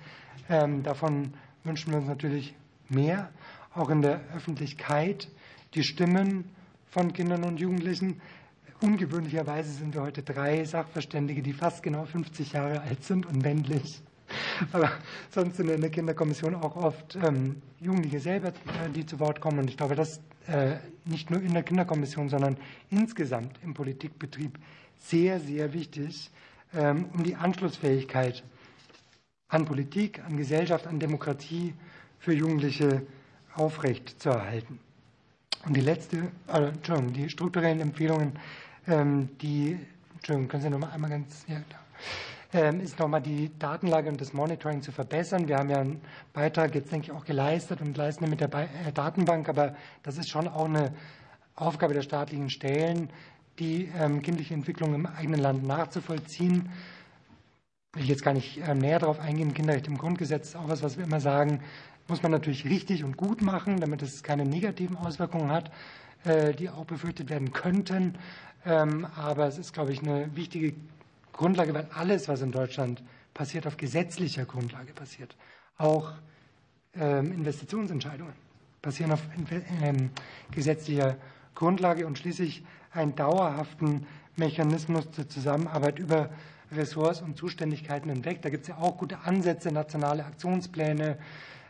Ähm, davon wünschen wir uns natürlich mehr, auch in der Öffentlichkeit, die Stimmen von Kindern und Jugendlichen. Ungewöhnlicherweise sind wir heute drei Sachverständige, die fast genau 50 Jahre alt sind und männlich. Aber sonst sind in der Kinderkommission auch oft ähm, Jugendliche selber, äh, die zu Wort kommen. Und ich glaube, dass äh, nicht nur in der Kinderkommission, sondern insgesamt im Politikbetrieb sehr, sehr wichtig, ähm, um die Anschlussfähigkeit an Politik, an Gesellschaft, an Demokratie für Jugendliche aufrecht zu erhalten. Und die letzte, äh, Entschuldigung, die strukturellen Empfehlungen, ähm, die, Entschuldigung, können Sie noch mal einmal ganz, ja, ähm, ist nochmal die Datenlage und das Monitoring zu verbessern. Wir haben ja einen Beitrag jetzt, denke ich, auch geleistet und leisten mit der äh, Datenbank, aber das ist schon auch eine Aufgabe der staatlichen Stellen, die ähm, kindliche Entwicklung im eigenen Land nachzuvollziehen. Will ich jetzt gar nicht näher darauf eingehen. Kinderrecht im Grundgesetz ist auch was, was wir immer sagen, muss man natürlich richtig und gut machen, damit es keine negativen Auswirkungen hat, äh, die auch befürchtet werden könnten. Ähm, aber es ist, glaube ich, eine wichtige Grundlage, weil alles, was in Deutschland passiert, auf gesetzlicher Grundlage passiert. Auch Investitionsentscheidungen passieren auf gesetzlicher Grundlage und schließlich einen dauerhaften Mechanismus zur Zusammenarbeit über Ressorts und Zuständigkeiten hinweg. Da gibt es ja auch gute Ansätze, nationale Aktionspläne, ähm,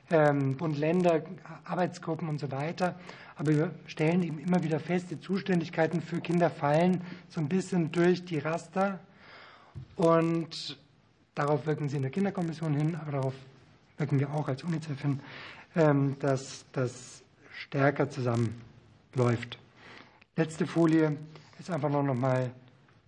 Bund, Länder, Arbeitsgruppen und so weiter. Aber wir stellen eben immer wieder fest, die Zuständigkeiten für Kinder fallen so ein bisschen durch die Raster. Und darauf wirken Sie in der Kinderkommission hin, aber darauf wirken wir auch als UNICEF hin, ähm, dass das stärker zusammenläuft. Letzte Folie ist einfach nur noch mal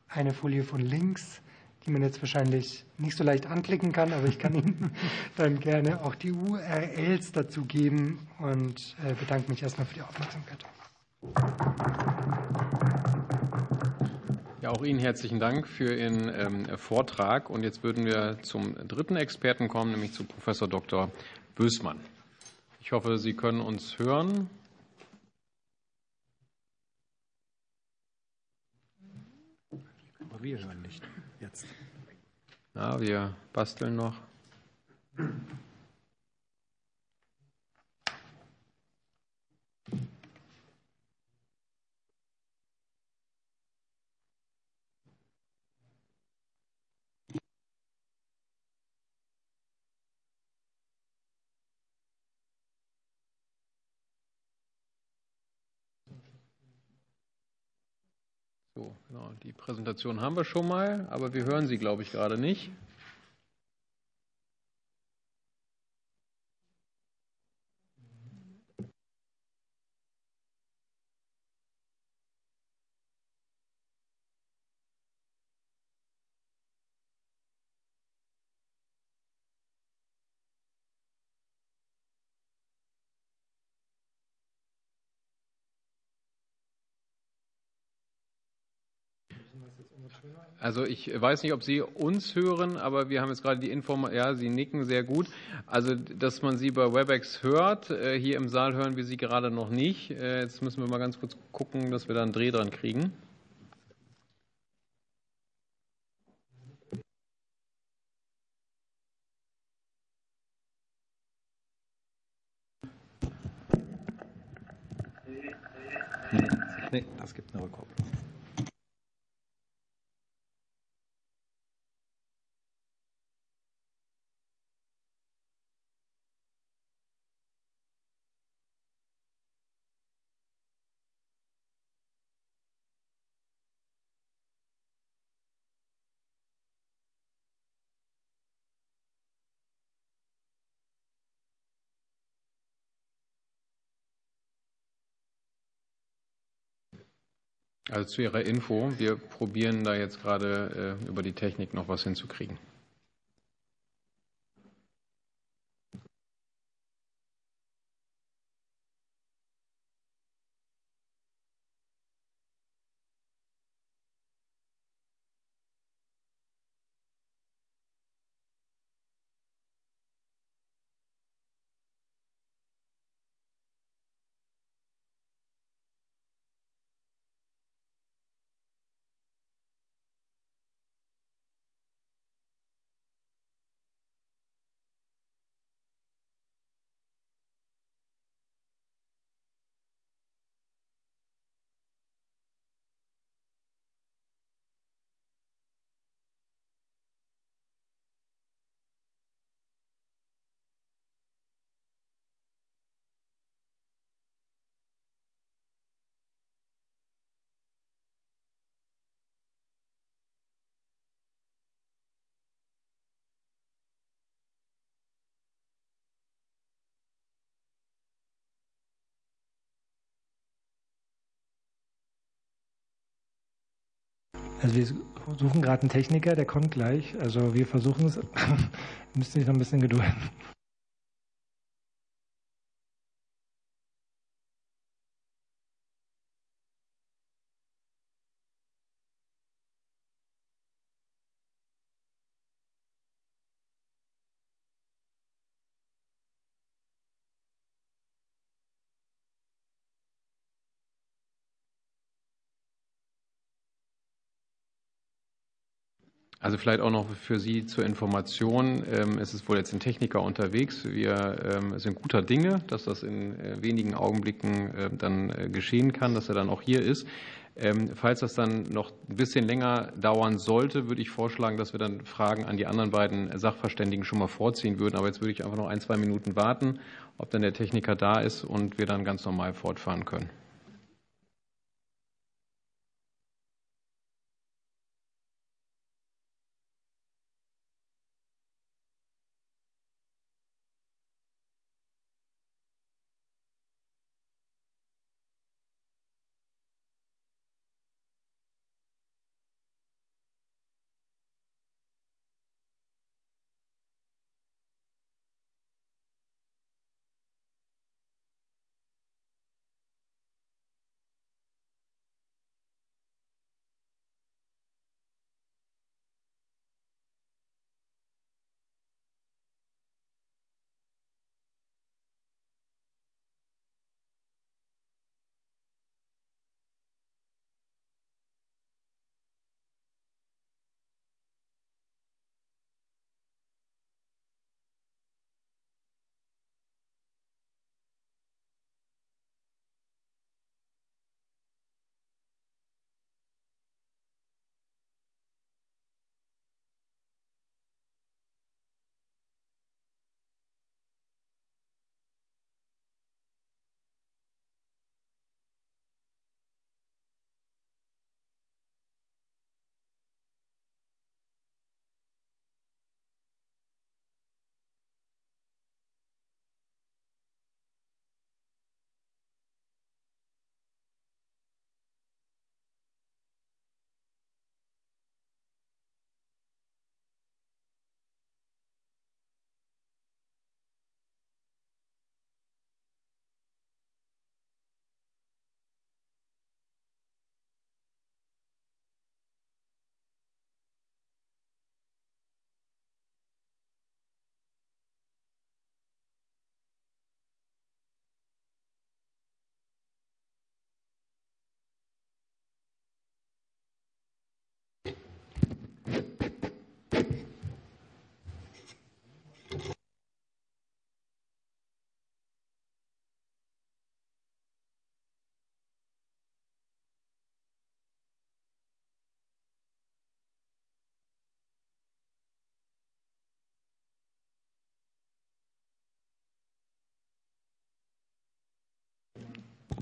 eine Folie von links, die man jetzt wahrscheinlich nicht so leicht anklicken kann, aber ich kann Ihnen dann gerne auch die URLs dazu geben und äh, bedanke mich erstmal für die Aufmerksamkeit. Ja, auch Ihnen herzlichen Dank für Ihren ähm, Vortrag. Und jetzt würden wir zum dritten Experten kommen, nämlich zu Professor Dr. Bößmann. Ich hoffe, Sie können uns hören. Aber wir hören nicht jetzt. Ja, wir basteln noch. So, genau. Die Präsentation haben wir schon mal, aber wir hören sie, glaube ich, gerade nicht. Also ich weiß nicht, ob Sie uns hören, aber wir haben jetzt gerade die Info, ja, Sie nicken sehr gut. Also, dass man Sie bei WebEx hört, äh, hier im Saal hören wir Sie gerade noch nicht. Äh, jetzt müssen wir mal ganz kurz gucken, dass wir da einen Dreh dran kriegen. Nee, das gibt eine Rückkopplung. Also zu Ihrer Info, wir probieren da jetzt gerade äh, über die Technik noch was hinzukriegen. Also wir suchen gerade einen Techniker, der kommt gleich. Also wir versuchen es. Müsst sich noch ein bisschen gedulden. Also vielleicht auch noch für Sie zur Information. Ähm, es ist wohl jetzt ein Techniker unterwegs. Wir ähm, sind guter Dinge, dass das in äh, wenigen Augenblicken äh, dann äh, geschehen kann, dass er dann auch hier ist. Ähm, falls das dann noch ein bisschen länger dauern sollte, würde ich vorschlagen, dass wir dann Fragen an die anderen beiden Sachverständigen schon mal vorziehen würden. Aber jetzt würde ich einfach noch ein, zwei Minuten warten, ob dann der Techniker da ist und wir dann ganz normal fortfahren können.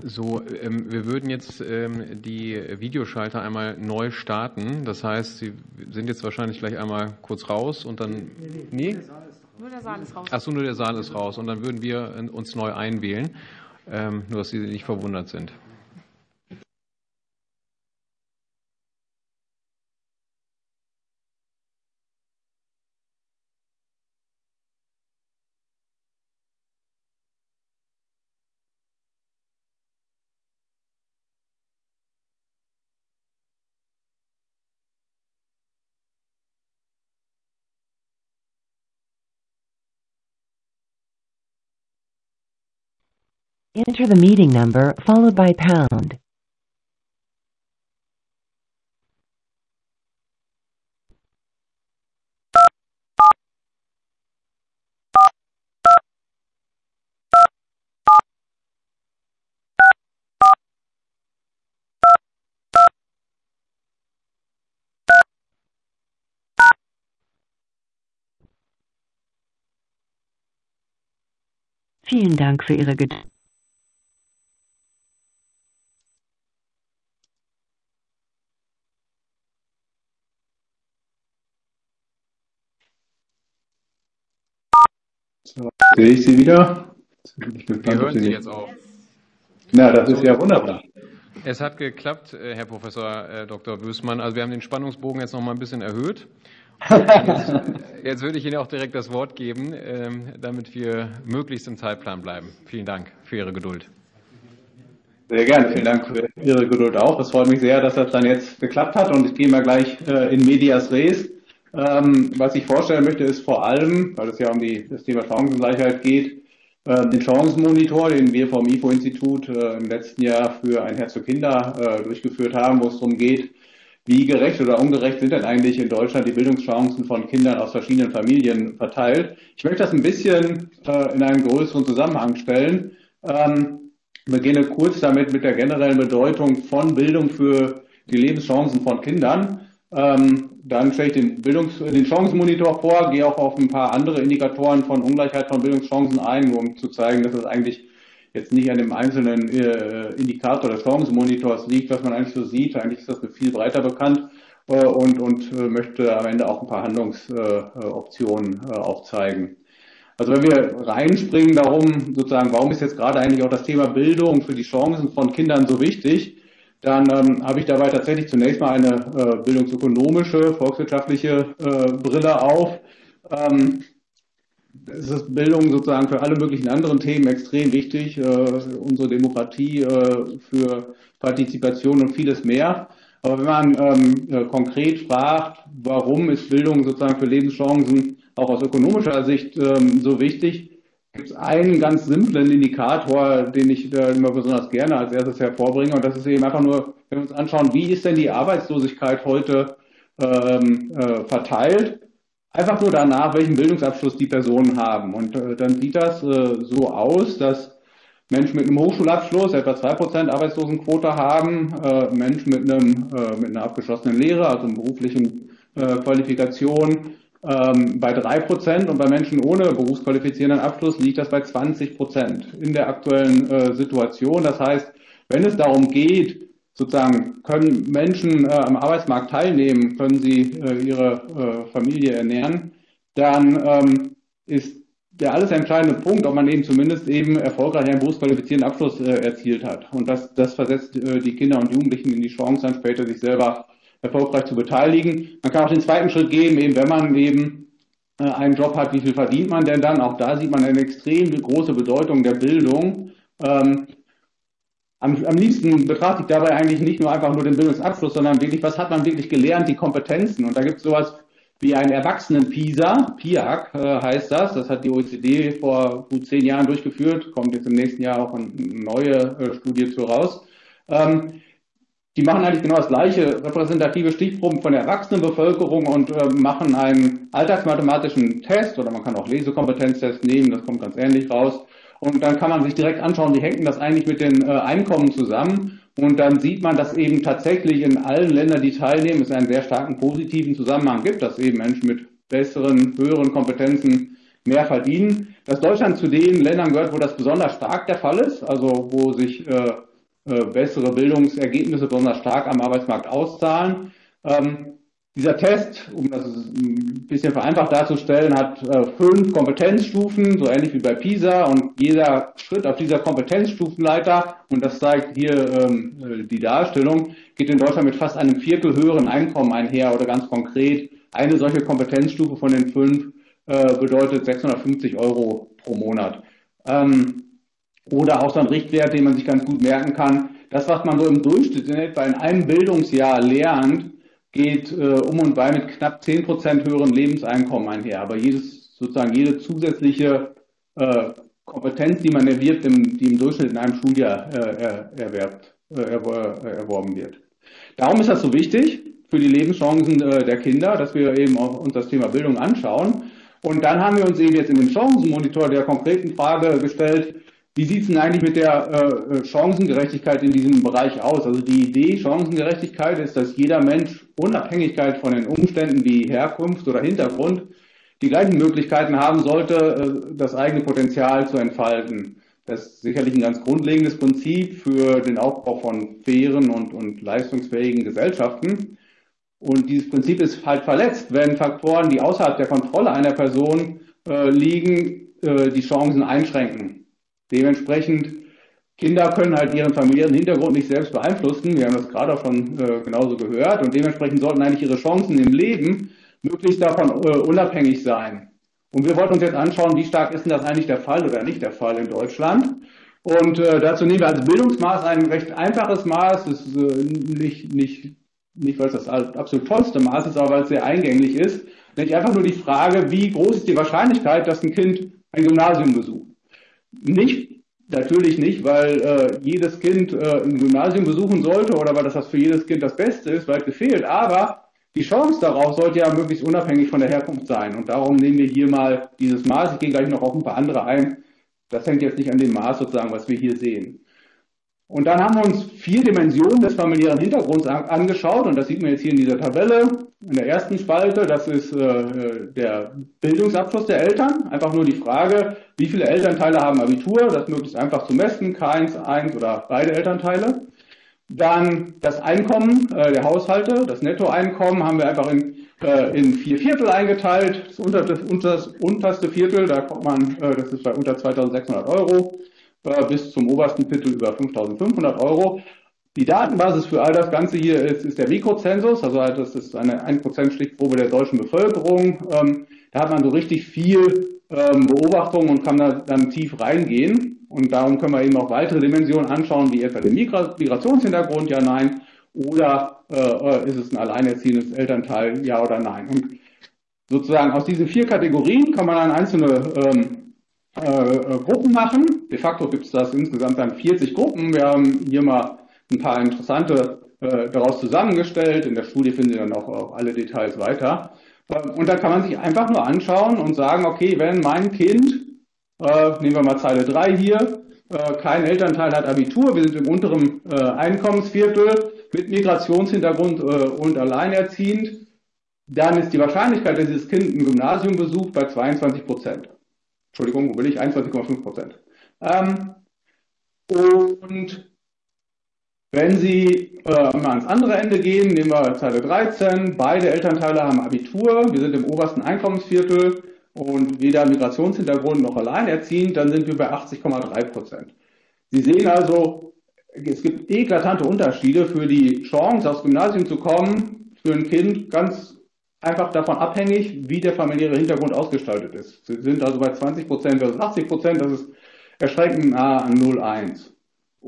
So, ähm, wir würden jetzt ähm, die Videoschalter einmal neu starten. Das heißt, Sie sind jetzt wahrscheinlich gleich einmal kurz raus und dann. Nee? Nur der Saal ist raus. Achso, nur der Saal ist raus. Und dann würden wir äh, uns neu einwählen. Ähm, nur, dass Sie nicht verwundert sind. Enter the meeting number followed by pound. Vielen Dank für Ihre Geduld. Sehe ich Sie wieder? Wir hören Sie jetzt auch. Na, das ist ja wunderbar. Es hat geklappt, äh, Herr Professor äh, Dr. Büßmann. Also wir haben den Spannungsbogen jetzt noch mal ein bisschen erhöht. Jetzt, jetzt, würde ich Ihnen auch direkt das Wort geben, ähm, damit wir möglichst im Zeitplan bleiben. Vielen Dank für Ihre Geduld. Sehr gerne. Vielen Dank für Ihre Geduld auch. Es freut mich sehr, dass das dann jetzt geklappt hat und ich gehe mal gleich äh, in Medias Res. Ähm, was ich vorstellen möchte, ist vor allem, weil es ja um die, das Thema Chancengleichheit geht, äh, den Chancenmonitor, den wir vom IFO-Institut äh, im letzten Jahr für ein Herz für Kinder äh, durchgeführt haben, wo es darum geht, wie gerecht oder ungerecht sind denn eigentlich in Deutschland die Bildungschancen von Kindern aus verschiedenen Familien verteilt? Ich möchte das ein bisschen äh, in einen größeren Zusammenhang stellen. Ähm, ich beginne kurz damit mit der generellen Bedeutung von Bildung für die Lebenschancen von Kindern. Ähm, dann stelle ich den, Bildungs-, den Chancenmonitor vor, gehe auch auf ein paar andere Indikatoren von Ungleichheit von Bildungschancen ein, um zu zeigen, dass es eigentlich jetzt nicht an dem einzelnen äh, Indikator des Chancenmonitors liegt, was man eigentlich so sieht. Eigentlich ist das viel breiter bekannt äh, und, und äh, möchte am Ende auch ein paar Handlungsoptionen äh, aufzeigen. Also wenn wir reinspringen darum, sozusagen, warum ist jetzt gerade eigentlich auch das Thema Bildung für die Chancen von Kindern so wichtig, dann ähm, habe ich dabei tatsächlich zunächst mal eine äh, bildungsökonomische, volkswirtschaftliche äh, Brille auf. Ähm, es ist Bildung sozusagen für alle möglichen anderen Themen extrem wichtig, äh, unsere Demokratie äh, für Partizipation und vieles mehr. Aber wenn man ähm, äh, konkret fragt, warum ist Bildung sozusagen für Lebenschancen auch aus ökonomischer Sicht ähm, so wichtig, gibt es einen ganz simplen Indikator, den ich äh, immer besonders gerne als erstes hervorbringe. Und das ist eben einfach nur, wenn wir uns anschauen, wie ist denn die Arbeitslosigkeit heute ähm, äh, verteilt, einfach nur danach, welchen Bildungsabschluss die Personen haben. Und äh, dann sieht das äh, so aus, dass Menschen mit einem Hochschulabschluss etwa 2% Arbeitslosenquote haben, äh, Menschen mit, einem, äh, mit einer abgeschlossenen Lehre, also einer beruflichen Qualifikation, ähm, bei drei Prozent und bei Menschen ohne berufsqualifizierenden Abschluss liegt das bei 20 Prozent in der aktuellen äh, Situation. Das heißt, wenn es darum geht, sozusagen, können Menschen äh, am Arbeitsmarkt teilnehmen, können sie äh, ihre äh, Familie ernähren, dann ähm, ist der alles entscheidende Punkt, ob man eben zumindest eben erfolgreich einen berufsqualifizierten Abschluss äh, erzielt hat. Und das, das versetzt äh, die Kinder und Jugendlichen in die Chance, dann später sich selber erfolgreich zu beteiligen. Man kann auch den zweiten Schritt gehen, eben wenn man eben äh, einen Job hat, wie viel verdient man denn dann? Auch da sieht man eine extrem große Bedeutung der Bildung. Ähm, am, am, liebsten betrachte ich dabei eigentlich nicht nur einfach nur den Bildungsabschluss, sondern wirklich, was hat man wirklich gelernt, die Kompetenzen. Und da gibt es sowas wie einen Erwachsenen-PISA, PIAC äh, heißt das, das hat die OECD vor gut zehn Jahren durchgeführt, kommt jetzt im nächsten Jahr auch eine neue äh, Studie zu raus. Ähm, die machen eigentlich genau das gleiche, repräsentative Stichproben von der Erwachsenenbevölkerung und äh, machen einen alltagsmathematischen Test oder man kann auch Lesekompetenztest nehmen, das kommt ganz ähnlich raus. Und dann kann man sich direkt anschauen, wie hängt das eigentlich mit den äh, Einkommen zusammen. Und dann sieht man, dass eben tatsächlich in allen Ländern, die teilnehmen, es einen sehr starken positiven Zusammenhang gibt, dass eben Menschen mit besseren, höheren Kompetenzen mehr verdienen. Dass Deutschland zu den Ländern gehört, wo das besonders stark der Fall ist, also wo sich äh, bessere Bildungsergebnisse besonders stark am Arbeitsmarkt auszahlen. Ähm, dieser Test, um das ein bisschen vereinfacht darzustellen, hat fünf Kompetenzstufen, so ähnlich wie bei PISA. Und jeder Schritt auf dieser Kompetenzstufenleiter, und das zeigt hier ähm, die Darstellung, geht in Deutschland mit fast einem Viertel höheren Einkommen einher oder ganz konkret. Eine solche Kompetenzstufe von den fünf bedeutet 650 Euro pro Monat. Ähm, oder auch so ein Richtwert, den man sich ganz gut merken kann. Das, was man so im Durchschnitt in etwa in einem Bildungsjahr lernt, geht äh, um und bei mit knapp 10 Prozent höheren Lebenseinkommen einher. Aber jedes, sozusagen jede zusätzliche äh, Kompetenz, die man erwirbt, im, die im Durchschnitt in einem Schuljahr äh, erwerbt, äh, erworben wird. Darum ist das so wichtig für die Lebenschancen äh, der Kinder, dass wir eben auch uns das Thema Bildung anschauen. Und dann haben wir uns eben jetzt in dem Chancenmonitor der konkreten Frage gestellt, wie sieht es denn eigentlich mit der äh, Chancengerechtigkeit in diesem Bereich aus? Also die Idee Chancengerechtigkeit ist, dass jeder Mensch Unabhängigkeit von den Umständen wie Herkunft oder Hintergrund die gleichen Möglichkeiten haben sollte, äh, das eigene Potenzial zu entfalten. Das ist sicherlich ein ganz grundlegendes Prinzip für den Aufbau von fairen und, und leistungsfähigen Gesellschaften. Und dieses Prinzip ist halt verletzt, wenn Faktoren, die außerhalb der Kontrolle einer Person äh, liegen, äh, die Chancen einschränken. Dementsprechend, Kinder können halt ihren familiären Hintergrund nicht selbst beeinflussen. Wir haben das gerade schon äh, genauso gehört. Und dementsprechend sollten eigentlich ihre Chancen im Leben möglichst davon äh, unabhängig sein. Und wir wollten uns jetzt anschauen, wie stark ist denn das eigentlich der Fall oder nicht der Fall in Deutschland. Und äh, dazu nehmen wir als Bildungsmaß ein recht einfaches Maß. Das ist äh, nicht, nicht, nicht, weil es das absolut tollste Maß ist, aber weil es sehr eingängig ist. Nämlich einfach nur die Frage, wie groß ist die Wahrscheinlichkeit, dass ein Kind ein Gymnasium besucht. Nicht, natürlich nicht, weil äh, jedes Kind äh, ein Gymnasium besuchen sollte oder weil das, das für jedes Kind das Beste ist, weit gefehlt. Aber die Chance darauf sollte ja möglichst unabhängig von der Herkunft sein. Und darum nehmen wir hier mal dieses Maß. Ich gehe gleich noch auf ein paar andere ein. Das hängt jetzt nicht an dem Maß sozusagen, was wir hier sehen. Und dann haben wir uns vier Dimensionen des familiären Hintergrunds angeschaut und das sieht man jetzt hier in dieser Tabelle. In der ersten Spalte, das ist äh, der Bildungsabschluss der Eltern. Einfach nur die Frage, wie viele Elternteile haben Abitur, das möglichst einfach zu messen, keins, eins oder beide Elternteile. Dann das Einkommen äh, der Haushalte, das Nettoeinkommen haben wir einfach in, äh, in vier Viertel eingeteilt. Das, unter, das, das unterste Viertel, da kommt man, äh, das ist bei unter 2600 Euro bis zum obersten Viertel über 5.500 Euro. Die Datenbasis für all das Ganze hier ist, ist der Mikrozensus, also das ist eine 1% Stichprobe der deutschen Bevölkerung. Ähm, da hat man so richtig viel ähm, Beobachtung und kann da dann tief reingehen. Und darum können wir eben auch weitere Dimensionen anschauen, wie etwa den Migra Migrationshintergrund, ja, nein, oder äh, ist es ein alleinerziehendes Elternteil, ja oder nein. Und sozusagen aus diesen vier Kategorien kann man dann einzelne ähm, äh, äh, Gruppen machen. De facto gibt es das insgesamt dann 40 Gruppen. Wir haben hier mal ein paar interessante äh, daraus zusammengestellt. In der Studie finden Sie dann auch, auch alle Details weiter. Ähm, und da kann man sich einfach nur anschauen und sagen, okay, wenn mein Kind, äh, nehmen wir mal Zeile 3 hier, äh, kein Elternteil hat Abitur, wir sind im unteren äh, Einkommensviertel mit Migrationshintergrund und alleinerziehend, dann ist die Wahrscheinlichkeit, dass dieses Kind ein Gymnasium besucht, bei 22 Prozent. Entschuldigung, wo will ich? 21,5 Prozent. Ähm, und wenn Sie äh, mal ans andere Ende gehen, nehmen wir Zeile 13, beide Elternteile haben Abitur, wir sind im obersten Einkommensviertel und weder Migrationshintergrund noch alleinerziehend, dann sind wir bei 80,3 Prozent. Sie sehen also, es gibt eklatante Unterschiede für die Chance, aufs Gymnasium zu kommen, für ein Kind ganz einfach davon abhängig, wie der familiäre Hintergrund ausgestaltet ist. Sie sind also bei 20 Prozent versus 80 Prozent, das ist erschreckend nah an 0,1.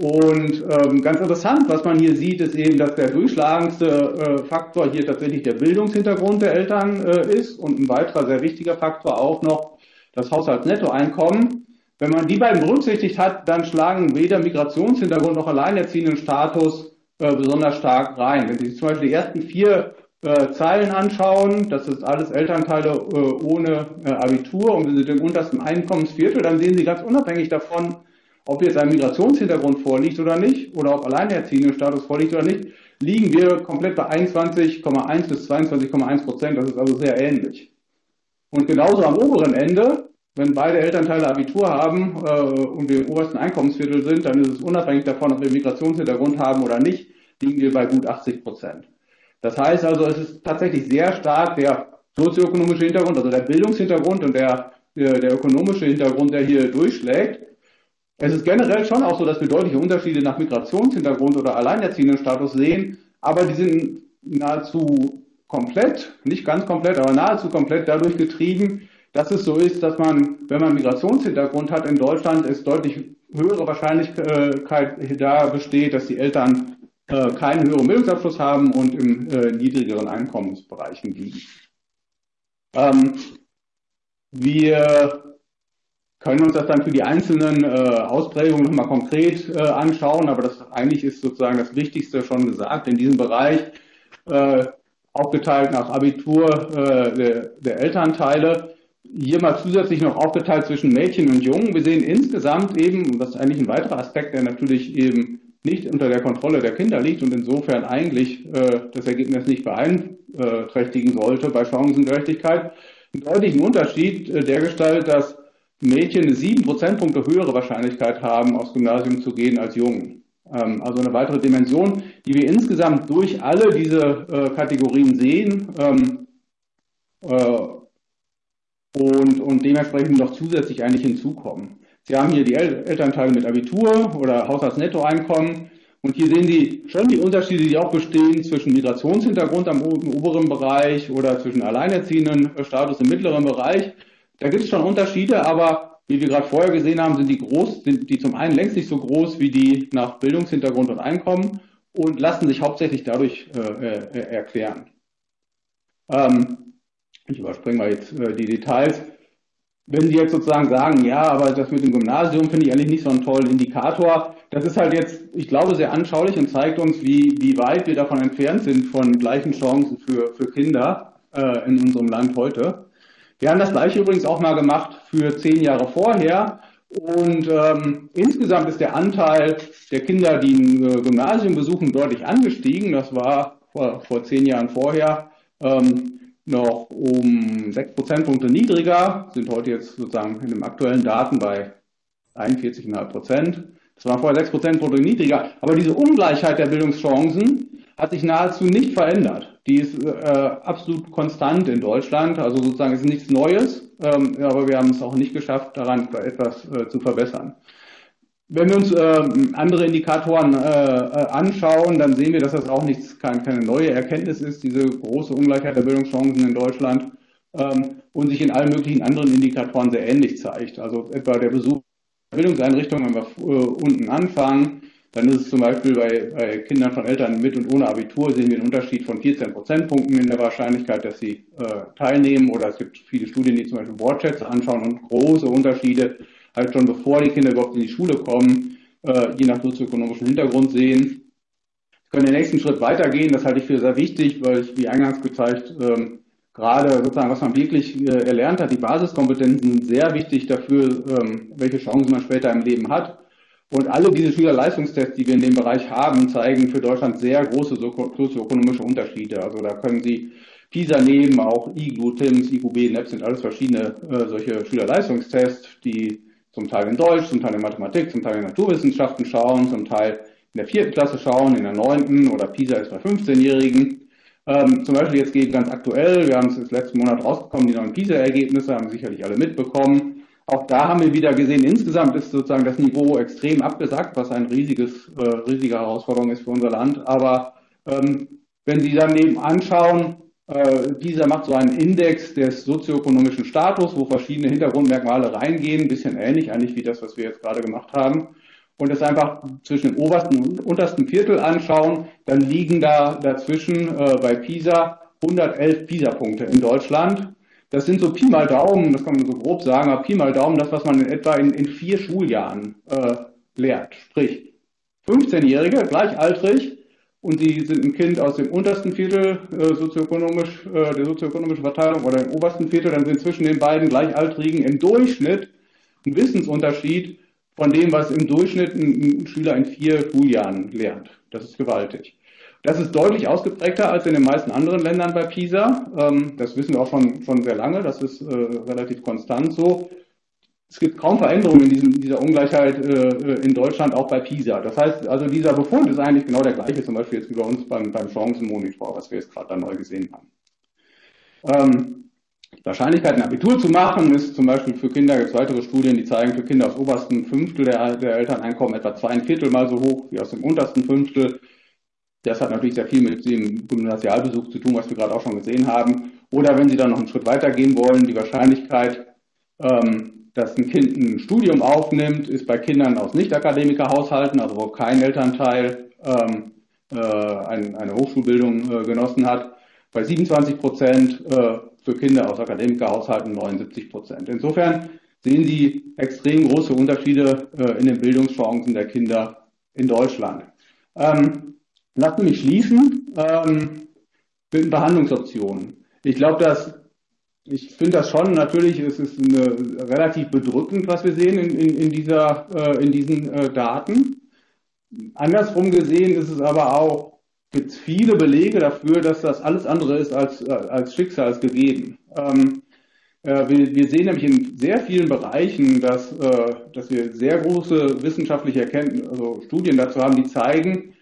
Und ähm, ganz interessant, was man hier sieht, ist eben, dass der durchschlagendste äh, Faktor hier tatsächlich der Bildungshintergrund der Eltern äh, ist und ein weiterer sehr wichtiger Faktor auch noch das Haushaltsnettoeinkommen. Wenn man die beiden berücksichtigt hat, dann schlagen weder Migrationshintergrund noch alleinerziehenden Status äh, besonders stark rein. Wenn Sie sich zum Beispiel die ersten vier äh, Zeilen anschauen, das ist alles Elternteile äh, ohne äh, Abitur und sind im untersten Einkommensviertel, dann sehen Sie ganz unabhängig davon, ob jetzt ein Migrationshintergrund vorliegt oder nicht, oder ob alleinerziehenden Status vorliegt oder nicht, liegen wir komplett bei 21,1 bis 22,1 Prozent. Das ist also sehr ähnlich. Und genauso am oberen Ende wenn beide Elternteile Abitur haben äh, und wir im obersten Einkommensviertel sind, dann ist es unabhängig davon, ob wir Migrationshintergrund haben oder nicht, liegen wir bei gut 80 Prozent. Das heißt also, es ist tatsächlich sehr stark der sozioökonomische Hintergrund, also der Bildungshintergrund und der, der, der ökonomische Hintergrund, der hier durchschlägt. Es ist generell schon auch so, dass wir deutliche Unterschiede nach Migrationshintergrund oder Alleinerziehendenstatus sehen, aber die sind nahezu komplett, nicht ganz komplett, aber nahezu komplett dadurch getrieben, dass es so ist, dass man, wenn man Migrationshintergrund hat in Deutschland, es deutlich höhere Wahrscheinlichkeit da besteht, dass die Eltern äh, keinen höheren Bildungsabschluss haben und im äh, niedrigeren Einkommensbereichen liegen. Ähm, wir können uns das dann für die einzelnen äh, Ausprägungen nochmal konkret äh, anschauen, aber das eigentlich ist sozusagen das Wichtigste schon gesagt. In diesem Bereich äh, aufgeteilt nach Abitur äh, der, der, Elternteile, hier mal zusätzlich noch aufgeteilt zwischen Mädchen und Jungen. Wir sehen insgesamt eben, und das ist eigentlich ein weiterer Aspekt, der natürlich eben nicht unter der Kontrolle der Kinder liegt und insofern eigentlich äh, das Ergebnis nicht beeinträchtigen sollte bei Chancengerechtigkeit, einen deutlichen Unterschied äh, der Gestalt, dass Mädchen eine sieben Prozentpunkte höhere Wahrscheinlichkeit haben, aufs Gymnasium zu gehen als Jungen. Ähm, also eine weitere Dimension, die wir insgesamt durch alle diese äh, Kategorien sehen ähm, äh, und, dementsprechend noch zusätzlich eigentlich hinzukommen. Sie haben hier die El Elternteile mit Abitur oder Haushaltsnettoeinkommen. Und hier sehen Sie schon die Unterschiede, die auch bestehen zwischen Migrationshintergrund am oberen Bereich oder zwischen alleinerziehenden Status im mittleren Bereich. Da gibt es schon Unterschiede, aber wie wir gerade vorher gesehen haben, sind die groß, sind die zum einen längst nicht so groß wie die nach Bildungshintergrund und Einkommen und lassen sich hauptsächlich dadurch äh, äh, erklären. Ähm, ich überspringe mal jetzt äh, die Details. Wenn Sie jetzt sozusagen sagen, ja, aber das mit dem Gymnasium finde ich eigentlich nicht so einen tollen Indikator, das ist halt jetzt, ich glaube, sehr anschaulich und zeigt uns, wie, wie weit wir davon entfernt sind von gleichen Chancen für, für Kinder äh, in unserem Land heute. Wir haben das gleiche übrigens auch mal gemacht für zehn Jahre vorher. Und ähm, insgesamt ist der Anteil der Kinder, die ein äh, Gymnasium besuchen, deutlich angestiegen. Das war vor, vor zehn Jahren vorher ähm, noch um sechs Prozentpunkte niedriger, sind heute jetzt sozusagen in den aktuellen Daten bei 41,5 Prozent. Das war vorher sechs Prozentpunkte niedriger. Aber diese Ungleichheit der Bildungschancen hat sich nahezu nicht verändert. Die ist äh, absolut konstant in Deutschland, also sozusagen ist nichts Neues, ähm, aber wir haben es auch nicht geschafft, daran etwas äh, zu verbessern. Wenn wir uns äh, andere Indikatoren äh, äh, anschauen, dann sehen wir, dass das auch nichts, kein, keine neue Erkenntnis ist, diese große Ungleichheit der Bildungschancen in Deutschland ähm, und sich in allen möglichen anderen Indikatoren sehr ähnlich zeigt. Also etwa der Besuch der Bildungseinrichtungen, wenn wir äh, unten anfangen, dann ist es zum Beispiel bei, bei, Kindern von Eltern mit und ohne Abitur sehen wir einen Unterschied von 14 Prozentpunkten in der Wahrscheinlichkeit, dass sie äh, teilnehmen. Oder es gibt viele Studien, die zum Beispiel Wortchats anschauen und große Unterschiede halt schon bevor die Kinder überhaupt in die Schule kommen, äh, je nach sozioökonomischem Hintergrund sehen. Wir können den nächsten Schritt weitergehen. Das halte ich für sehr wichtig, weil ich, wie eingangs gezeigt, ähm, gerade sozusagen, was man wirklich äh, erlernt hat, die Basiskompetenzen sind sehr wichtig dafür, ähm, welche Chancen man später im Leben hat. Und alle diese Schülerleistungstests, die wir in dem Bereich haben, zeigen für Deutschland sehr große sozioökonomische Unterschiede. Also da können Sie PISA nehmen, auch IGLU, TIMS, IQB, NEP sind alles verschiedene äh, solche Schülerleistungstests, die zum Teil in Deutsch, zum Teil in Mathematik, zum Teil in Naturwissenschaften schauen, zum Teil in der vierten Klasse schauen, in der neunten oder PISA ist bei 15-Jährigen. Ähm, zum Beispiel jetzt geht ganz aktuell, wir haben es letzten Monat rausgekommen, die neuen PISA-Ergebnisse haben sicherlich alle mitbekommen. Auch da haben wir wieder gesehen, insgesamt ist sozusagen das Niveau extrem abgesackt, was eine riesiges, äh, riesige Herausforderung ist für unser Land. Aber ähm, wenn Sie dann eben anschauen, äh, dieser macht so einen Index des sozioökonomischen Status, wo verschiedene Hintergrundmerkmale reingehen, ein bisschen ähnlich eigentlich wie das, was wir jetzt gerade gemacht haben. Und das einfach zwischen dem obersten und untersten Viertel anschauen, dann liegen da dazwischen äh, bei PISA 111 PISA-Punkte in Deutschland das sind so Pi mal Daumen, das kann man so grob sagen, aber Pi mal Daumen, das, was man in etwa in, in vier Schuljahren äh, lehrt. Sprich, 15-Jährige, gleichaltrig, und sie sind ein Kind aus dem untersten Viertel äh, sozioökonomisch, äh, der sozioökonomischen Verteilung oder im obersten Viertel, dann sind zwischen den beiden Gleichaltrigen im Durchschnitt ein Wissensunterschied von dem, was im Durchschnitt ein, ein Schüler in vier Schuljahren lernt. Das ist gewaltig. Das ist deutlich ausgeprägter als in den meisten anderen Ländern bei PISA. Ähm, das wissen wir auch schon, schon sehr lange. Das ist äh, relativ konstant so. es gibt kaum Veränderungen in, diesem, dieser Ungleichheit äh, in Deutschland, auch bei PISA. Das heißt, also dieser Befund ist eigentlich genau der gleiche, zum Beispiel jetzt wie bei uns beim, beim Chancenmonitor, was wir jetzt gerade da neu gesehen haben. Ähm, die Wahrscheinlichkeit, ein Abitur zu machen, ist zum Beispiel für Kinder, gibt es weitere Studien, die zeigen, für Kinder aus obersten Fünftel der, der Elterneinkommen etwa zwei Viertel mal so hoch wie aus dem untersten Fünftel. Das hat natürlich sehr viel mit dem Gymnasialbesuch zu tun, was wir gerade auch schon gesehen haben. Oder wenn Sie dann noch einen Schritt weiter gehen wollen, die Wahrscheinlichkeit, ähm, dass ein Kind ein Studium aufnimmt, ist bei Kindern aus Nicht-Akademiker-Haushalten, also wo kein Elternteil ähm, äh, ein, eine Hochschulbildung äh, genossen hat, bei 27 Prozent, äh, für Kinder aus Akademikerhaushalten 79 Prozent. Insofern sehen Sie extrem große Unterschiede in den Bildungschancen der Kinder in Deutschland. Ähm, lassen mich schließen ähm, mit Behandlungsoptionen. Ich glaube, dass ich finde das schon, natürlich ist es eine, relativ bedrückend, was wir sehen in, in, in dieser, äh, in diesen äh, Daten. Andersrum gesehen ist es aber auch, gibt es viele Belege dafür, dass das alles andere ist als, äh, als schicksalsgegeben. Ähm, äh, wir, wir, sehen nämlich in sehr vielen Bereichen, dass, äh, dass wir sehr große wissenschaftliche Erkenntnisse, also Studien dazu haben, die zeigen,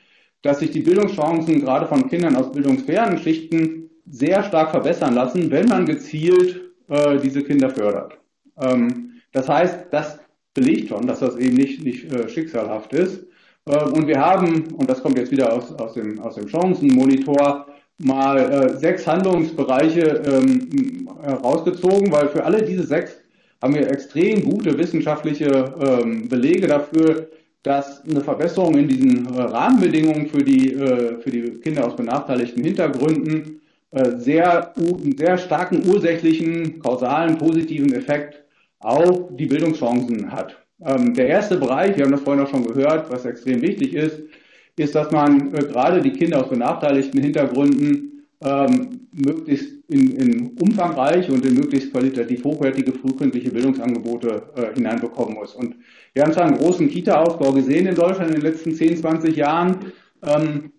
dass sich die Bildungschancen gerade von Kindern aus bildungsfernen Schichten sehr stark verbessern lassen, wenn man gezielt äh, diese Kinder fördert. Ähm, das heißt, das belegt schon, dass das eben nicht, nicht äh, schicksalhaft ist. Äh, und wir haben, und das kommt jetzt wieder aus, aus dem, aus dem Chancenmonitor, mal äh, sechs Handlungsbereiche ähm, herausgezogen, weil für alle diese sechs haben wir extrem gute wissenschaftliche ähm, Belege dafür, dass eine Verbesserung in diesen äh, Rahmenbedingungen für die, äh, für die Kinder aus benachteiligten Hintergründen äh, sehr, sehr starken ursächlichen, kausalen, positiven Effekt auf die Bildungschancen hat. Ähm, der erste Bereich, wir haben das vorhin auch schon gehört, was extrem wichtig ist, ist, dass man gerade die Kinder aus benachteiligten Hintergründen ähm, möglichst in, in umfangreich und in möglichst qualitativ hochwertige frühkindliche Bildungsangebote äh, hineinbekommen muss. Und wir haben zwar einen großen Kita-Ausbau gesehen in Deutschland in den letzten 10, 20 Jahren. Ähm,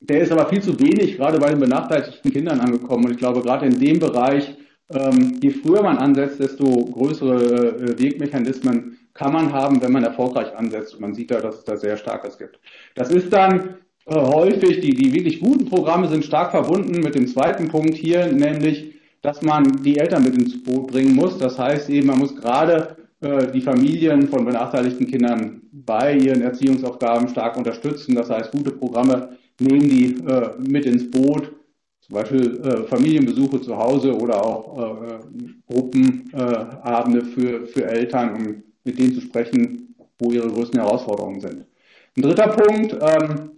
der ist aber viel zu wenig gerade bei den benachteiligten Kindern angekommen. Und ich glaube, gerade in dem Bereich, ähm, je früher man ansetzt, desto größere äh, Wegmechanismen kann man haben, wenn man erfolgreich ansetzt. Und man sieht da, dass es da sehr starkes gibt. Das ist dann äh, häufig, die, die wirklich guten Programme sind stark verbunden mit dem zweiten Punkt hier, nämlich, dass man die Eltern mit ins Boot bringen muss. Das heißt eben, man muss gerade äh, die Familien von benachteiligten Kindern bei ihren Erziehungsaufgaben stark unterstützen. Das heißt, gute Programme nehmen die äh, mit ins Boot, zum Beispiel äh, Familienbesuche zu Hause oder auch äh, Gruppenabende für, für Eltern, um mit denen zu sprechen, wo ihre größten Herausforderungen sind. Ein dritter Punkt, ähm,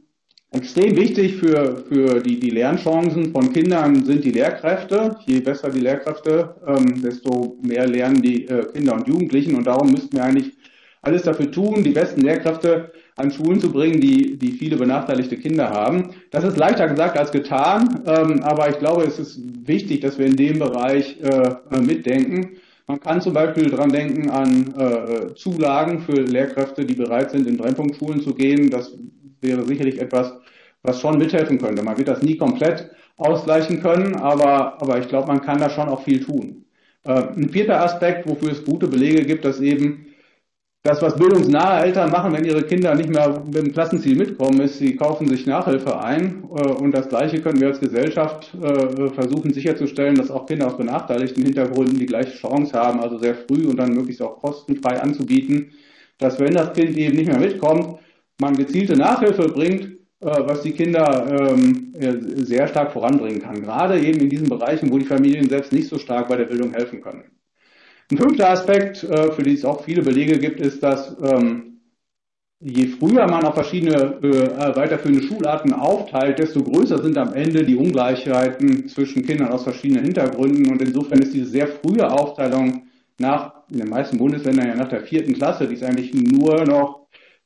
extrem wichtig für, für die, die Lernchancen von Kindern sind die Lehrkräfte. Je besser die Lehrkräfte, ähm, desto mehr lernen die äh, Kinder und Jugendlichen. Und darum müssten wir eigentlich alles dafür tun, die besten Lehrkräfte an Schulen zu bringen, die, die viele benachteiligte Kinder haben. Das ist leichter gesagt als getan, ähm, aber ich glaube, es ist wichtig, dass wir in dem Bereich äh, mitdenken. Man kann zum Beispiel daran denken an äh, Zulagen für Lehrkräfte, die bereit sind, in Brennpunktschulen zu gehen. Das wäre sicherlich etwas, was schon mithelfen könnte. Man wird das nie komplett ausgleichen können, aber, aber ich glaube, man kann da schon auch viel tun. Äh, ein vierter Aspekt, wofür es gute Belege gibt, dass eben das, was bildungsnahe Eltern machen, wenn ihre Kinder nicht mehr mit dem Klassenziel mitkommen, ist, sie kaufen sich Nachhilfe ein. Äh, und das Gleiche können wir als Gesellschaft äh, versuchen sicherzustellen, dass auch Kinder aus benachteiligten Hintergründen die gleiche Chance haben, also sehr früh und dann möglichst auch kostenfrei anzubieten, dass wenn das Kind eben nicht mehr mitkommt, man gezielte Nachhilfe bringt, äh, was die Kinder ähm, sehr stark voranbringen kann. Gerade eben in diesen Bereichen, wo die Familien selbst nicht so stark bei der Bildung helfen können. Ein fünfter Aspekt, äh, für den es auch viele Belege gibt, ist, dass ähm, je früher man auf verschiedene äh, weiterführende Schularten aufteilt, desto größer sind am Ende die Ungleichheiten zwischen Kindern aus verschiedenen Hintergründen. Und insofern ist diese sehr frühe Aufteilung nach, in den meisten Bundesländern ja nach der vierten Klasse, die es eigentlich nur noch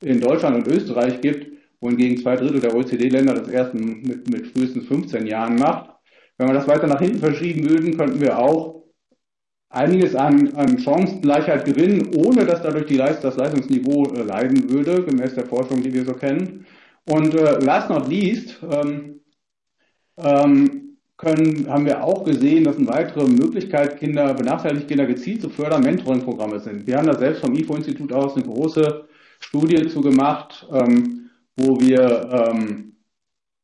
in Deutschland und Österreich gibt, wohingegen zwei Drittel der OECD-Länder das erst mit, mit frühestens 15 Jahren macht. Wenn wir das weiter nach hinten verschieben würden, könnten wir auch einiges an, an Chancengleichheit gewinnen, ohne dass dadurch die Leist das Leistungsniveau äh, leiden würde, gemäß der Forschung, die wir so kennen. Und äh, last not least ähm, ähm, können, haben wir auch gesehen, dass eine weitere Möglichkeit, Kinder, benachteiligte Kinder gezielt zu fördern, Mentoring-Programme sind. Wir haben da selbst vom IFO-Institut aus eine große Studie zu gemacht, ähm, wo wir, ähm,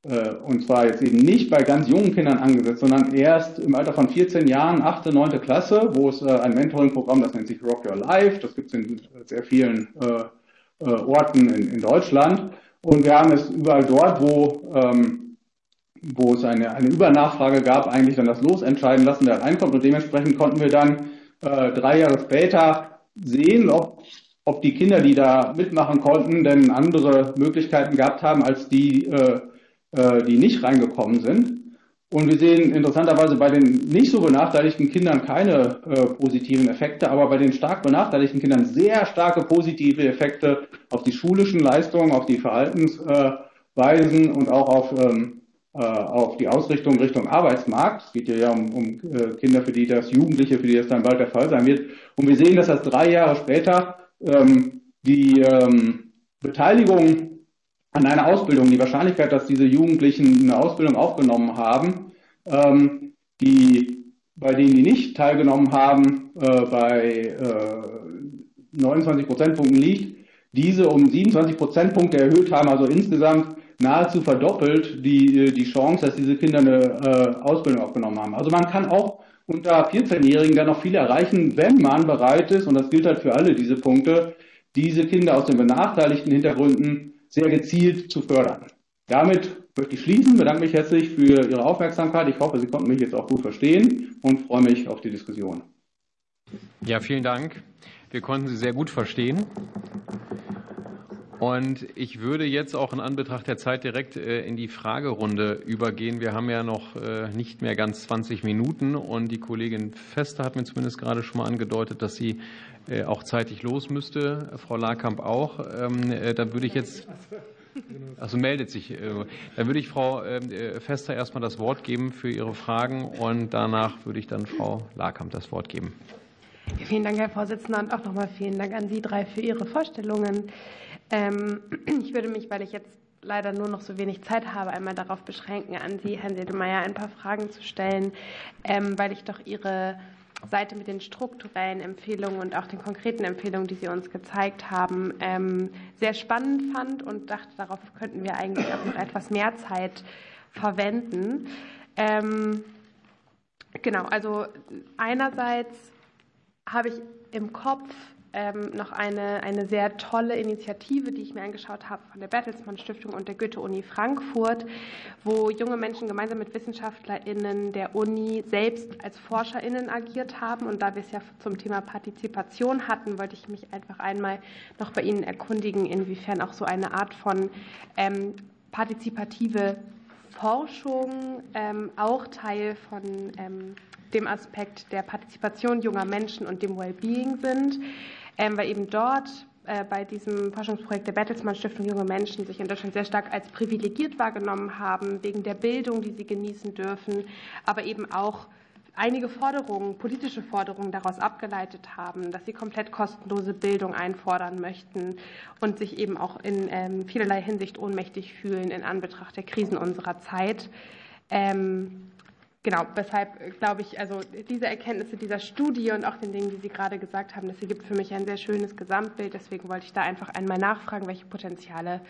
äh, und zwar jetzt eben nicht bei ganz jungen Kindern angesetzt, sondern erst im Alter von 14 Jahren, 8., 9. Klasse, wo es äh, ein Mentoring-Programm, das nennt sich Rock Your Life, das gibt es in sehr vielen äh, äh, Orten in, in Deutschland. Und wir haben es überall dort, wo ähm, wo es eine, eine Übernachfrage gab, eigentlich dann das Los entscheiden lassen, wer reinkommt. Und dementsprechend konnten wir dann äh, drei Jahre später sehen, ob, ob die Kinder, die da mitmachen konnten, denn andere Möglichkeiten gehabt haben als die, äh, äh, die nicht reingekommen sind. Und wir sehen interessanterweise bei den nicht so benachteiligten Kindern keine äh, positiven Effekte, aber bei den stark benachteiligten Kindern sehr starke positive Effekte auf die schulischen Leistungen, auf die Verhaltensweisen und auch auf ähm, äh, auf die Ausrichtung Richtung Arbeitsmarkt. Es geht hier ja um, um äh, Kinder, für die das Jugendliche, für die das dann bald der Fall sein wird. Und wir sehen, dass das drei Jahre später ähm, die ähm, Beteiligung an einer Ausbildung, die Wahrscheinlichkeit, dass diese Jugendlichen eine Ausbildung aufgenommen haben, ähm, die bei denen, die nicht teilgenommen haben, äh, bei äh, 29 Prozentpunkten liegt, diese um 27 Prozentpunkte erhöht haben, also insgesamt nahezu verdoppelt die, äh, die Chance, dass diese Kinder eine äh, Ausbildung aufgenommen haben. Also man kann auch unter 14-Jährigen dann noch viel erreichen, wenn man bereit ist, und das gilt halt für alle diese Punkte, diese Kinder aus den benachteiligten Hintergründen sehr gezielt zu fördern. Damit möchte ich schließen, bedanke mich herzlich für Ihre Aufmerksamkeit. Ich hoffe, Sie konnten mich jetzt auch gut verstehen und freue mich auf die Diskussion. Ja, vielen Dank. Wir konnten Sie sehr gut verstehen. Und ich würde jetzt auch in Anbetracht der Zeit direkt äh, in die Fragerunde übergehen. Wir haben ja noch äh, nicht mehr ganz 20 Minuten und die Kollegin Fester hat mir zumindest gerade schon mal angedeutet, dass sie äh, auch zeitig los müsste. Frau Lakamp auch. Ähm, da würde ich jetzt. Also meldet sich. Dann würde ich Frau ähm, Fester erstmal das Wort geben für ihre Fragen und danach würde ich dann Frau Lakamp das Wort geben. Vielen Dank, Herr Vorsitzender, und auch nochmal vielen Dank an Sie drei für Ihre Vorstellungen. Ähm, ich würde mich, weil ich jetzt leider nur noch so wenig Zeit habe, einmal darauf beschränken, an Sie, Herrn Sedelmeier, ein paar Fragen zu stellen, ähm, weil ich doch Ihre Seite mit den strukturellen Empfehlungen und auch den konkreten Empfehlungen, die Sie uns gezeigt haben, ähm, sehr spannend fand und dachte, darauf könnten wir eigentlich auch noch etwas mehr Zeit verwenden. Genau, also einerseits habe ich im Kopf, ähm, noch eine, eine sehr tolle Initiative, die ich mir angeschaut habe von der Bertelsmann Stiftung und der Goethe-Uni Frankfurt, wo junge Menschen gemeinsam mit WissenschaftlerInnen der Uni selbst als ForscherInnen agiert haben. Und da wir es ja zum Thema Partizipation hatten, wollte ich mich einfach einmal noch bei Ihnen erkundigen, inwiefern auch so eine Art von ähm, partizipative Forschung ähm, auch Teil von ähm, dem Aspekt der Partizipation junger Menschen und dem Wellbeing sind. Ähm, weil eben dort äh, bei diesem Forschungsprojekt der Bertelsmann Stiftung Junge Menschen sich in Deutschland sehr stark als privilegiert wahrgenommen haben, wegen der Bildung, die sie genießen dürfen, aber eben auch einige Forderungen, politische Forderungen daraus abgeleitet haben, dass sie komplett kostenlose Bildung einfordern möchten und sich eben auch in ähm, vielerlei Hinsicht ohnmächtig fühlen in Anbetracht der Krisen unserer Zeit. Ähm, genau, weshalb äh, glaube ich, also diese Erkenntnisse dieser Studie und auch den Dingen, die Sie gerade gesagt haben, das ergibt für mich ein sehr schönes Gesamtbild. Deswegen wollte ich da einfach einmal nachfragen, welche Potenziale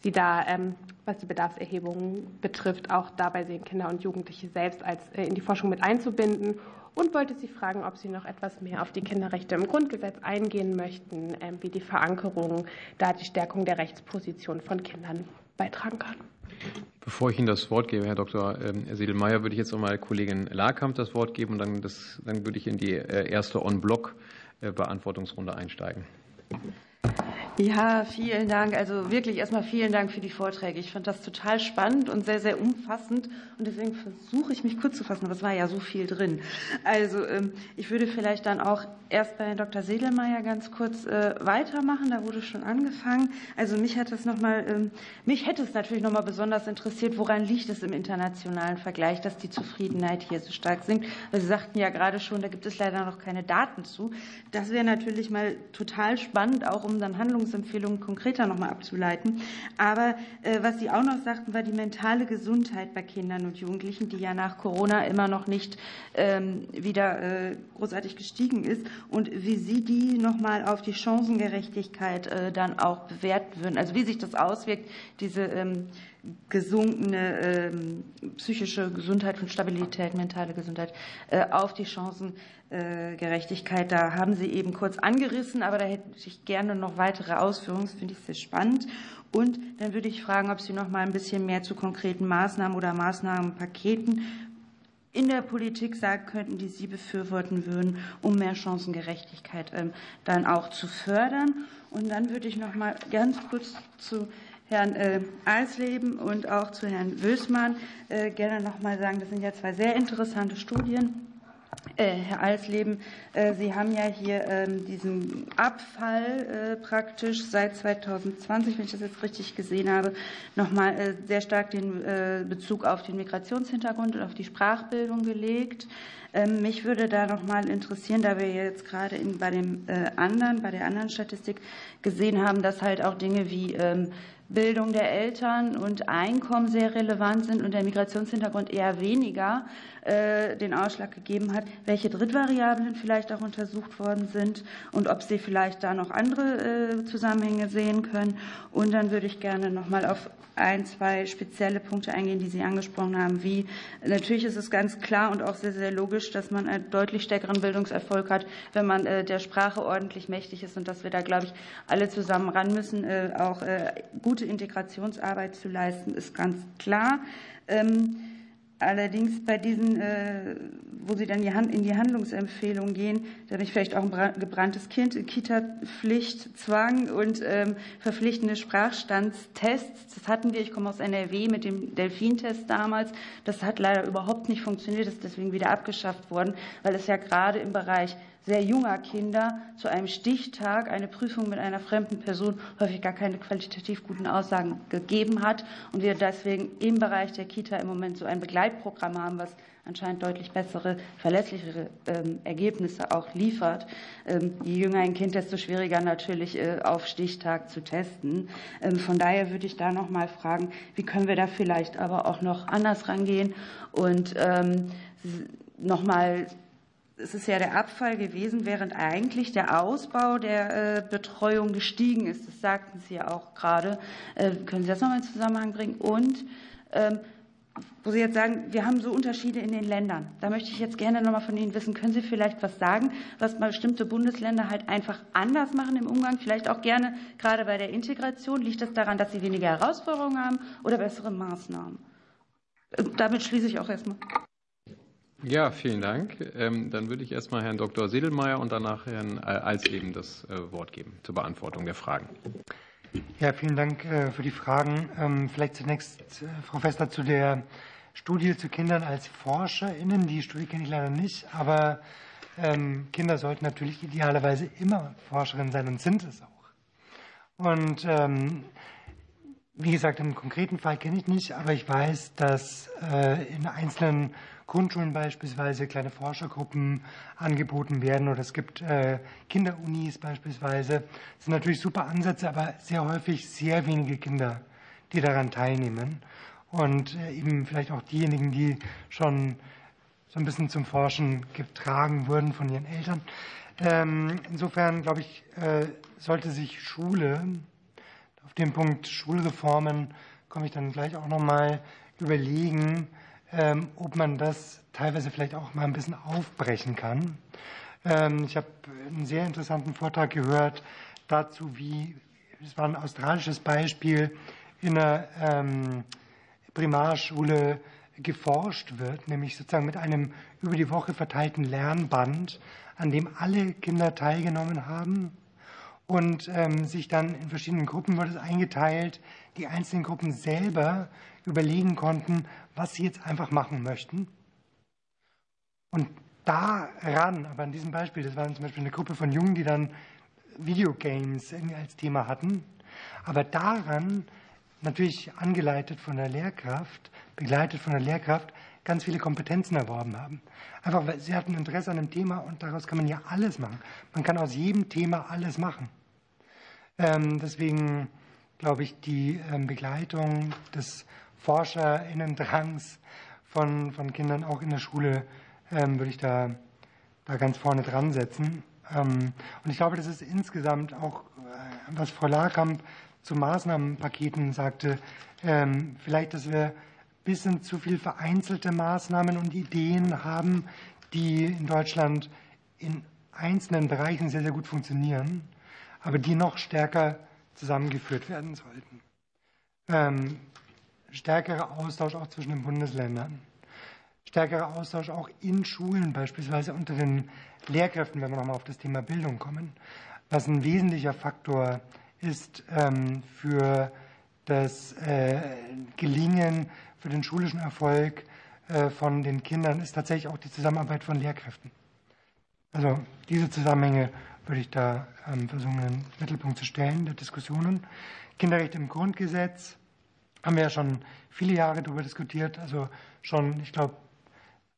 Sie da, ähm, was die Bedarfserhebung betrifft, auch dabei sehen, Kinder und Jugendliche selbst als äh, in die Forschung mit einzubinden. Und wollte Sie fragen, ob Sie noch etwas mehr auf die Kinderrechte im Grundgesetz eingehen möchten, ähm, wie die Verankerung da die Stärkung der Rechtsposition von Kindern beitragen kann. Bevor ich Ihnen das Wort gebe, Herr Dr. Ähm, Sedelmeier, würde ich jetzt nochmal Kollegin Lakamp das Wort geben und dann, das, dann würde ich in die äh, erste On-Block-Beantwortungsrunde einsteigen. Ja, vielen Dank. Also wirklich erstmal vielen Dank für die Vorträge. Ich fand das total spannend und sehr, sehr umfassend. Und deswegen versuche ich mich kurz zu fassen, aber es war ja so viel drin. Also ähm, ich würde vielleicht dann auch erst bei Dr. Sedelmeier ganz kurz äh, weitermachen. Da wurde schon angefangen. Also mich hat es noch mal, ähm, mich hätte es natürlich noch mal besonders interessiert, woran liegt es im internationalen Vergleich, dass die Zufriedenheit hier so stark sinkt. Sie sagten ja gerade schon, da gibt es leider noch keine Daten zu. Das wäre natürlich mal total spannend, auch um dann Handlungs Handlungsempfehlungen konkreter nochmal abzuleiten. Aber was Sie auch noch sagten, war die mentale Gesundheit bei Kindern und Jugendlichen, die ja nach Corona immer noch nicht ähm, wieder großartig gestiegen ist und wie Sie die nochmal auf die Chancengerechtigkeit dann auch bewerten würden. Also wie sich das auswirkt, diese ähm, gesunkene ähm, psychische Gesundheit und Stabilität, mentale Gesundheit äh, auf die Chancengerechtigkeit. Da haben Sie eben kurz angerissen, aber da hätte ich gerne noch weitere Ausführungen. Das finde ich sehr spannend. Und dann würde ich fragen, ob Sie noch mal ein bisschen mehr zu konkreten Maßnahmen oder Maßnahmenpaketen in der Politik sagen könnten, die Sie befürworten würden, um mehr Chancengerechtigkeit ähm, dann auch zu fördern. Und dann würde ich noch mal ganz kurz zu Herrn äh, Alsleben und auch zu Herrn Wößmann äh, gerne noch mal sagen, das sind ja zwei sehr interessante Studien. Äh, Herr Alsleben, Sie haben ja hier ähm, diesen Abfall praktisch seit 2020, wenn ich das jetzt richtig gesehen habe, nochmal sehr stark den Bezug auf den Migrationshintergrund und auf die Sprachbildung gelegt. Ähm, mich würde da noch mal interessieren, da wir jetzt gerade bei dem anderen, bei der anderen Statistik gesehen haben, dass halt auch Dinge wie ähm, Bildung der Eltern und Einkommen sehr relevant sind und der Migrationshintergrund eher weniger äh, den Ausschlag gegeben hat, welche Drittvariablen vielleicht auch untersucht worden sind und ob Sie vielleicht da noch andere äh, Zusammenhänge sehen können. Und dann würde ich gerne noch mal auf ein, zwei spezielle Punkte eingehen, die Sie angesprochen haben. Wie natürlich ist es ganz klar und auch sehr, sehr logisch, dass man einen deutlich stärkeren Bildungserfolg hat, wenn man äh, der Sprache ordentlich mächtig ist und dass wir da, glaube ich, alle zusammen ran müssen, auch gute Integrationsarbeit zu leisten, ist ganz klar. Ähm, Allerdings bei diesen, äh, wo Sie dann in die Handlungsempfehlung gehen, da bin ich vielleicht auch ein gebranntes Kind, Kita-Pflicht, Zwang und ähm, verpflichtende Sprachstandstests. Das hatten wir, ich komme aus NRW mit dem Delfin-Test damals. Das hat leider überhaupt nicht funktioniert, ist deswegen wieder abgeschafft worden, weil es ja gerade im Bereich sehr junger Kinder zu einem Stichtag eine Prüfung mit einer fremden Person häufig gar keine qualitativ guten Aussagen gegeben hat und wir deswegen im Bereich der Kita im Moment so ein Begleitprogramm haben, was anscheinend deutlich bessere, verlässlichere ähm, Ergebnisse auch liefert. Ähm, je jünger ein Kind, desto schwieriger natürlich äh, auf Stichtag zu testen. Ähm, von daher würde ich da noch mal fragen, wie können wir da vielleicht aber auch noch anders rangehen und noch mal es ist ja der Abfall gewesen, während eigentlich der Ausbau der äh, Betreuung gestiegen ist. Das sagten Sie ja auch gerade. Äh, können Sie das nochmal in Zusammenhang bringen? Und ähm, wo Sie jetzt sagen, wir haben so Unterschiede in den Ländern. Da möchte ich jetzt gerne nochmal von Ihnen wissen, können Sie vielleicht was sagen, was bestimmte Bundesländer halt einfach anders machen im Umgang? Vielleicht auch gerne gerade bei der Integration. Liegt das daran, dass sie weniger Herausforderungen haben oder bessere Maßnahmen? Äh, damit schließe ich auch erstmal. Ja, vielen Dank. Ähm, dann würde ich erstmal Herrn Dr. Sedelmeier und danach Herrn äh, Alsleben das äh, Wort geben zur Beantwortung der Fragen. Ja, vielen Dank äh, für die Fragen. Ähm, vielleicht zunächst, Frau Fester, zu der Studie zu Kindern als ForscherInnen. Die Studie kenne ich leider nicht, aber ähm, Kinder sollten natürlich idealerweise immer Forscherinnen sein und sind es auch. Und wie gesagt, im konkreten Fall kenne ich nicht, aber ich weiß, dass in einzelnen Grundschulen beispielsweise kleine Forschergruppen angeboten werden oder es gibt äh, Kinderunis beispielsweise. Das sind natürlich super Ansätze, aber sehr häufig sehr wenige Kinder, die daran teilnehmen. Und äh, eben vielleicht auch diejenigen, die schon so ein bisschen zum Forschen getragen wurden von ihren Eltern. Ähm, insofern, glaube ich, äh, sollte sich Schule, auf den Punkt Schulreformen komme ich dann gleich auch nochmal überlegen, ähm, ob man das teilweise vielleicht auch mal ein bisschen aufbrechen kann. Ähm, ich habe einen sehr interessanten Vortrag gehört dazu, wie, es war ein australisches Beispiel, in einer ähm, Primarschule geforscht wird, nämlich sozusagen mit einem über die Woche verteilten Lernband, an dem alle Kinder teilgenommen haben und ähm, sich dann in verschiedenen Gruppen wurde es eingeteilt, die einzelnen Gruppen selber überlegen konnten, was sie jetzt einfach machen möchten. Und daran, aber an diesem Beispiel, das war zum Beispiel eine Gruppe von Jungen, die dann Videogames als Thema hatten, aber daran, natürlich angeleitet von der Lehrkraft, begleitet von der Lehrkraft, ganz viele Kompetenzen erworben haben. Einfach, weil sie hatten Interesse an einem Thema und daraus kann man ja alles machen. Man kann aus jedem Thema alles machen. Ähm, deswegen glaube ich, die ähm, Begleitung des ForscherInnendrangs von, von Kindern auch in der Schule ähm, würde ich da, da ganz vorne dran setzen. und ich glaube, das ist insgesamt auch, äh, was Frau Lakamp zu Maßnahmenpaketen sagte, vielleicht, dass wir ein bisschen zu viel vereinzelte Maßnahmen und Ideen haben, die in Deutschland in einzelnen Bereichen sehr, sehr gut funktionieren, aber die noch stärker zusammengeführt werden sollten. Ähm, stärkerer Austausch auch zwischen den Bundesländern, stärkerer Austausch auch in Schulen, beispielsweise unter den Lehrkräften, wenn wir nochmal auf das Thema Bildung kommen, was ein wesentlicher Faktor ist ähm, für das äh, Gelingen, für den schulischen Erfolg äh, von den Kindern, ist tatsächlich auch die Zusammenarbeit von Lehrkräften. Also diese Zusammenhänge würde ich da ähm, versuchen, in den Mittelpunkt zu stellen der Diskussionen. Kinderrecht im Grundgesetz haben wir ja schon viele Jahre darüber diskutiert. Also schon, ich glaube,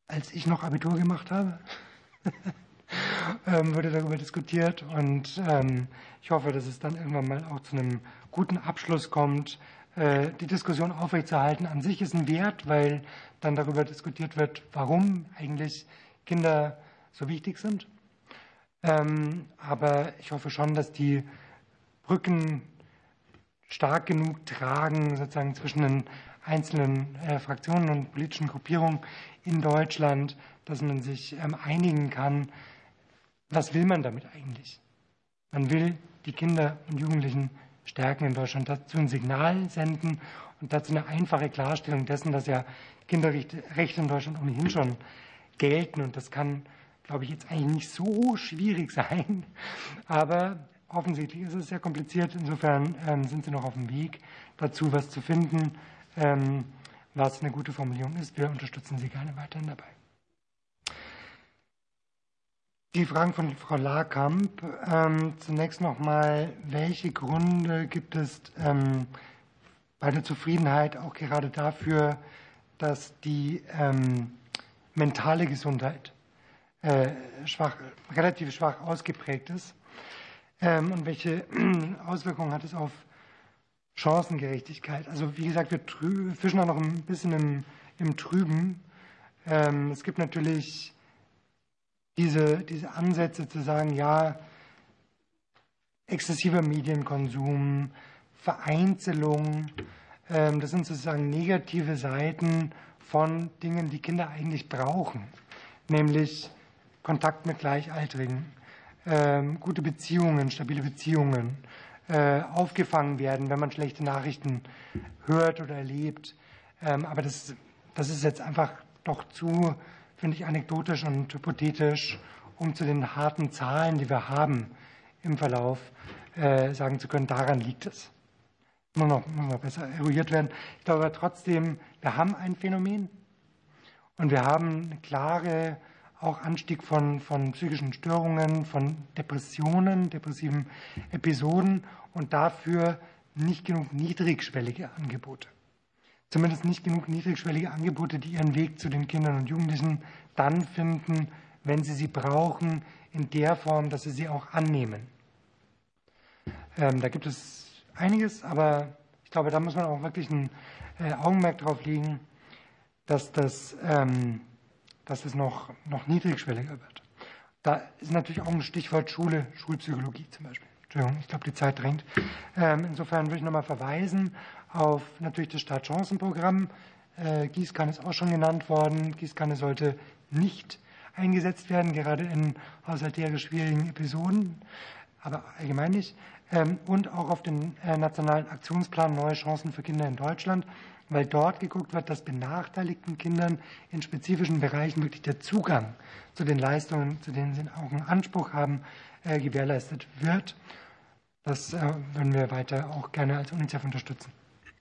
als ich noch Abitur gemacht habe, ähm, wurde darüber diskutiert. Und ähm, ich hoffe, dass es dann irgendwann mal auch zu einem guten Abschluss kommt. Äh, die Diskussion aufrechtzuerhalten an sich ist ein Wert, weil dann darüber diskutiert wird, warum eigentlich Kinder so wichtig sind. Ähm, aber ich hoffe schon, dass die Brücken stark genug tragen, sozusagen zwischen den einzelnen äh, Fraktionen und politischen Gruppierungen in Deutschland, dass man sich ähm, einigen kann, was will man damit eigentlich? Man will die Kinder und Jugendlichen stärken in Deutschland, dazu ein Signal senden und dazu eine einfache Klarstellung dessen, dass ja Kinderrechte in Deutschland ohnehin schon gelten und das kann glaube ich, jetzt eigentlich nicht so schwierig sein. Aber offensichtlich ist es sehr kompliziert. Insofern ähm, sind Sie noch auf dem Weg dazu, was zu finden, ähm, was eine gute Formulierung ist. Wir unterstützen Sie gerne weiterhin dabei. Die Fragen von Frau Lakamp. Ähm, zunächst noch mal, welche Gründe gibt es bei der Zufriedenheit auch gerade dafür, dass die mentale Gesundheit äh, schwach, relativ schwach ausgeprägt ist. Ähm, und welche Auswirkungen hat es auf Chancengerechtigkeit? Also wie gesagt, wir fischen auch noch ein bisschen im, im Trüben. Ähm, es gibt natürlich diese, diese Ansätze zu sagen, ja, exzessiver Medienkonsum, Vereinzelung, ähm, das sind sozusagen negative Seiten von Dingen, die Kinder eigentlich brauchen, nämlich Kontakt mit Gleichaltrigen, ähm, gute Beziehungen, stabile Beziehungen, äh, aufgefangen werden, wenn man schlechte Nachrichten hört oder erlebt. Ähm, aber das, das ist jetzt einfach doch zu, finde ich, anekdotisch und hypothetisch, um zu den harten Zahlen, die wir haben im Verlauf, äh, sagen zu können, daran liegt es. Muss noch, muss noch besser eruiert werden. Ich glaube aber trotzdem, wir haben ein Phänomen und wir haben eine klare auch Anstieg von, von psychischen Störungen, von Depressionen, depressiven Episoden und dafür nicht genug niedrigschwellige Angebote. Zumindest nicht genug niedrigschwellige Angebote, die ihren Weg zu den Kindern und Jugendlichen dann finden, wenn sie sie brauchen, in der Form, dass sie sie auch annehmen. Ähm, da gibt es einiges, aber ich glaube, da muss man auch wirklich ein äh, Augenmerk drauf legen, dass das ähm, dass es noch, noch niedrigschwelliger wird. Da ist natürlich auch ein Stichwort Schule, Schulpsychologie zum Beispiel. Entschuldigung, ich glaube, die Zeit drängt. Ähm, insofern würde ich nochmal verweisen auf natürlich das Startchancenprogramm. Äh, Gießkanne ist auch schon genannt worden. Gießkanne sollte nicht eingesetzt werden, gerade in haushalterisch schwierigen Episoden, aber allgemein nicht. Ähm, und auch auf den äh, nationalen Aktionsplan Neue Chancen für Kinder in Deutschland weil dort geguckt wird, dass benachteiligten Kindern in spezifischen Bereichen wirklich der Zugang zu den Leistungen, zu denen sie auch einen Anspruch haben, äh, gewährleistet wird. Das äh, würden wir weiter auch gerne als UNICEF unterstützen.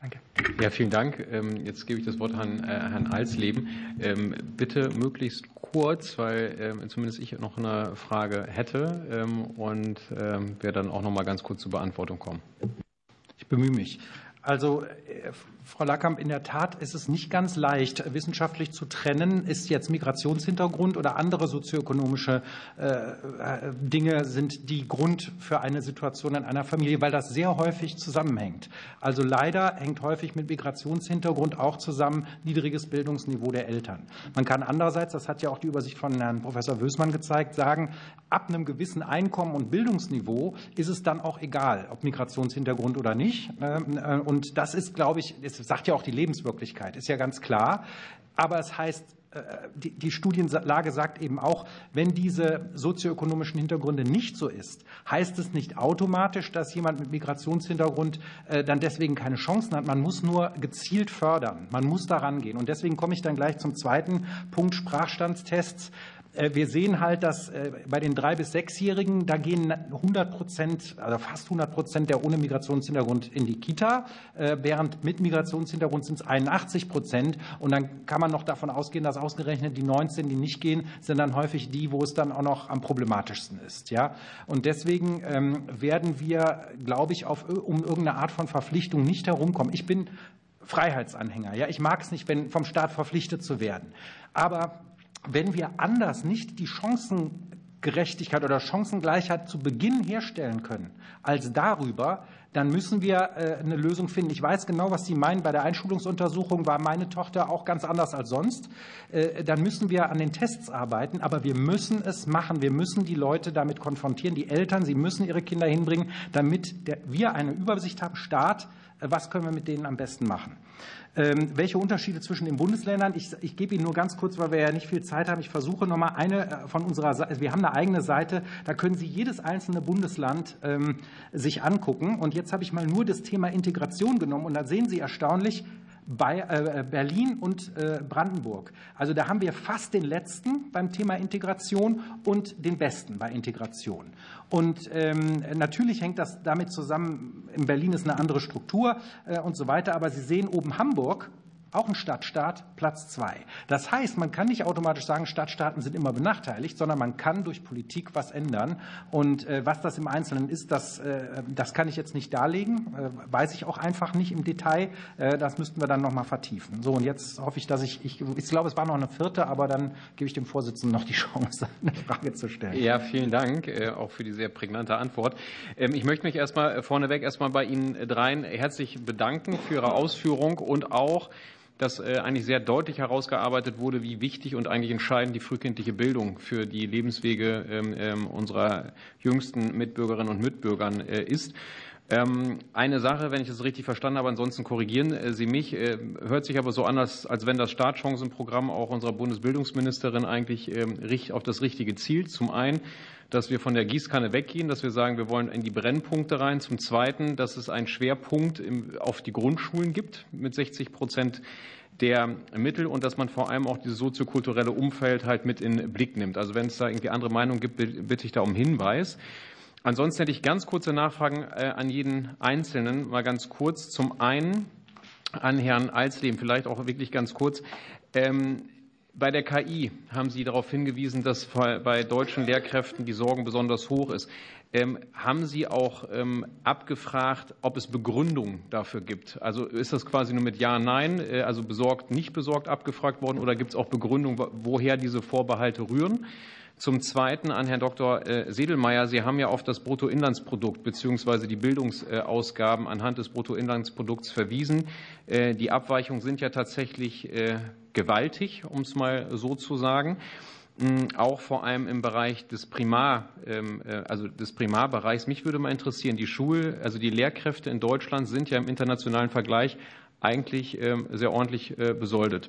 Danke. Ja, vielen Dank. Ähm, jetzt gebe ich das Wort an äh, Herrn Alsleben. Ähm, bitte möglichst kurz, weil ähm, zumindest ich noch eine Frage hätte und wir dann auch noch mal ganz kurz zur Beantwortung kommen. Ich bemühe mich. Also Frau Lackamp, in der Tat ist es nicht ganz leicht, wissenschaftlich zu trennen, ist jetzt Migrationshintergrund oder andere sozioökonomische äh, Dinge sind die Grund für eine Situation in einer Familie, weil das sehr häufig zusammenhängt. Also leider hängt häufig mit Migrationshintergrund auch zusammen niedriges Bildungsniveau der Eltern. Man kann andererseits, das hat ja auch die Übersicht von Herrn Professor Wösmann gezeigt, sagen, ab einem gewissen Einkommen und Bildungsniveau ist es dann auch egal, ob Migrationshintergrund oder nicht. Ähm, äh, und das ist, glaube ich, das sagt ja auch die Lebenswirklichkeit, ist ja ganz klar. Aber es heißt, äh, die Studienlage sagt eben auch, wenn diese sozioökonomischen Hintergründe nicht so ist, heißt es nicht automatisch, dass jemand mit Migrationshintergrund äh, dann deswegen keine Chancen hat. Man muss nur gezielt fördern. Man muss daran gehen. Und deswegen komme ich dann gleich zum zweiten Punkt Sprachstandstests. Äh, wir sehen halt, dass äh, bei den drei bis sechsjährigen da gehen 100 Prozent, also fast 100 Prozent der ohne Migrationshintergrund in die Kita, äh, während mit Migrationshintergrund sind es 81 Prozent. Und dann kann man noch davon ausgehen, dass ausgerechnet die 19, die nicht gehen, sind dann häufig die, wo es dann auch noch am problematischsten ist. Ja, und deswegen ähm, werden wir, glaube ich, auf, um irgendeine Art von Verpflichtung nicht herumkommen. Ich bin Freiheitsanhänger. Ja, ich mag es nicht, wenn vom Staat verpflichtet zu werden. Aber wenn wir anders nicht die Chancengerechtigkeit oder Chancengleichheit zu Beginn herstellen können als darüber, dann müssen wir äh, eine Lösung finden. Ich weiß genau, was Sie meinen. Bei der Einschulungsuntersuchung war meine Tochter auch ganz anders als sonst. Äh, dann müssen wir an den Tests arbeiten, aber wir müssen es machen. Wir müssen die Leute damit konfrontieren, die Eltern, sie müssen ihre Kinder hinbringen, damit wir eine Übersicht haben, Staat, was können wir mit denen am besten machen. Ähm, welche Unterschiede zwischen den Bundesländern? Ich, ich gebe Ihnen nur ganz kurz, weil wir ja nicht viel Zeit haben. Ich versuche nochmal eine äh, von unserer Seite. Wir haben eine eigene Seite. Da können Sie jedes einzelne Bundesland ähm, sich angucken. Und jetzt habe ich mal nur das Thema Integration genommen. Und da sehen Sie erstaunlich, Berlin und äh, Brandenburg. Also da haben wir fast den letzten beim Thema Integration und den besten bei Integration. Und ähm, natürlich hängt das damit zusammen, in Berlin ist eine andere Struktur äh, und so weiter, aber Sie sehen oben Hamburg, auch ein Stadtstaat, Platz zwei. Das heißt, man kann nicht automatisch sagen, Stadtstaaten sind immer benachteiligt, sondern man kann durch Politik was ändern. Und äh, was das im Einzelnen ist, das, äh, das kann ich jetzt nicht darlegen, äh, weiß ich auch einfach nicht im Detail. Das müssten wir dann noch mal vertiefen. So, und jetzt hoffe ich, dass ich, ich, ich glaube, es war noch eine vierte, aber dann gebe ich dem Vorsitzenden noch die Chance, eine Frage zu stellen. Ja, vielen Dank auch für die sehr prägnante Antwort. Ähm, ich möchte mich erstmal vorneweg erstmal bei Ihnen dreien herzlich bedanken für Ihre Ausführung und auch dass äh, eigentlich sehr deutlich herausgearbeitet wurde, wie wichtig und eigentlich entscheidend die frühkindliche Bildung für die Lebenswege ähm, ähm, unserer jüngsten Mitbürgerinnen und Mitbürgern äh, ist. Ähm, eine Sache, wenn ich das richtig verstanden habe, ansonsten korrigieren äh, Sie mich, hört sich aber so an, als, wenn das Startchancenprogramm auch unserer Bundesbildungsministerin eigentlich auf das richtige Ziel. Zum einen dass wir von der Gießkanne weggehen, dass wir sagen, wir wollen in die Brennpunkte rein. Zum Zweiten, dass es einen Schwerpunkt auf die Grundschulen gibt mit 60 Prozent der Mittel und dass man vor allem auch dieses soziokulturelle Umfeld halt mit in Blick nimmt. Also wenn es da irgendwie andere Meinungen gibt, bitte ich da um Hinweis. Ansonsten hätte ich ganz kurze Nachfragen äh, an jeden Einzelnen, mal ganz kurz. Zum einen an Herrn Alsleben, vielleicht auch wirklich ganz kurz. Bei der KI haben Sie darauf hingewiesen, dass bei deutschen Lehrkräften die Sorgen besonders hoch ist. Ähm, haben Sie auch ähm, abgefragt, ob es Begründung dafür gibt? Also ist das quasi nur mit Ja, Nein, äh, also besorgt, nicht besorgt abgefragt worden oder gibt es auch Begründung, woher diese Vorbehalte rühren? Zum Zweiten an Herrn Dr. Äh, Sedelmeier. Sie haben ja auf das Bruttoinlandsprodukt bzw. die Bildungsausgaben anhand des Bruttoinlandsprodukts verwiesen. Äh, die Abweichungen sind ja tatsächlich gewaltig, um es mal so zu sagen. Mm, auch vor allem im Bereich des Primar, ähm, äh, also des Primarbereichs. Mich würde mal interessieren, die Schul, also die Lehrkräfte in Deutschland sind ja im internationalen Vergleich eigentlich ähm, sehr ordentlich äh, besoldet.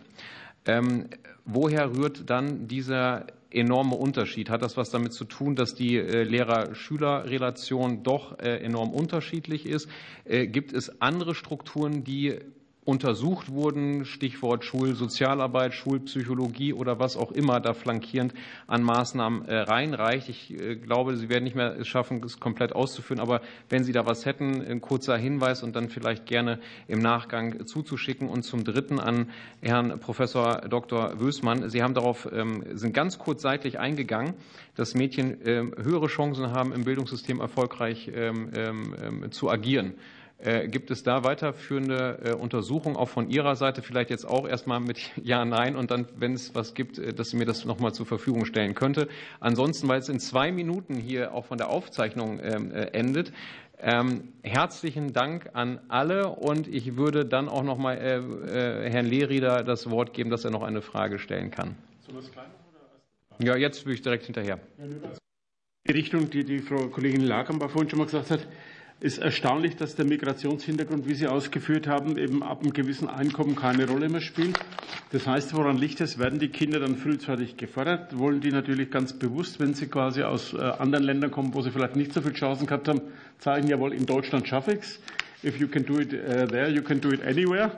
Ähm, woher rührt dann dieser enorme Unterschied? Hat das was damit zu tun, dass die äh, Lehrer-Schüler-Relation doch enorm unterschiedlich ist? Gibt es andere Strukturen, die untersucht wurden, Stichwort Schulsozialarbeit, Schulpsychologie oder was auch immer da flankierend an Maßnahmen äh, reinreicht. Ich äh, glaube, Sie werden nicht mehr es schaffen, es komplett auszuführen, aber wenn Sie da was hätten, ein kurzer Hinweis und dann vielleicht gerne im Nachgang zuzuschicken. Und zum Dritten an Herrn Professor Dr. Wößmann. Sie haben darauf, ähm, sind ganz kurz seitlich eingegangen, dass Mädchen ähm, höhere Chancen haben, im Bildungssystem erfolgreich ähm, zu agieren. Gibt es da weiterführende Untersuchungen auch von Ihrer Seite? Vielleicht jetzt auch erstmal mit Ja, Nein und dann, wenn es was gibt, dass Sie mir das nochmal zur Verfügung stellen könnte. Ansonsten, weil es in zwei Minuten hier auch von der Aufzeichnung ähm, endet, ähm, herzlichen Dank an alle und ich würde dann auch noch mal äh, äh, Herrn Lehrieder das Wort geben, dass er noch eine Frage stellen kann. Ja, jetzt würde ich direkt hinterher. Die Richtung, die die Frau Kollegin Lagenbach vorhin schon mal gesagt hat, ist erstaunlich, dass der Migrationshintergrund, wie Sie ausgeführt haben, eben ab einem gewissen Einkommen keine Rolle mehr spielt. Das heißt, woran liegt es? Werden die Kinder dann frühzeitig gefördert? Wollen die natürlich ganz bewusst, wenn sie quasi aus äh, anderen Ländern kommen, wo sie vielleicht nicht so viele Chancen gehabt haben, zeigen, jawohl, in Deutschland schaffe ich es. If you can do it uh, there, you can do it anywhere.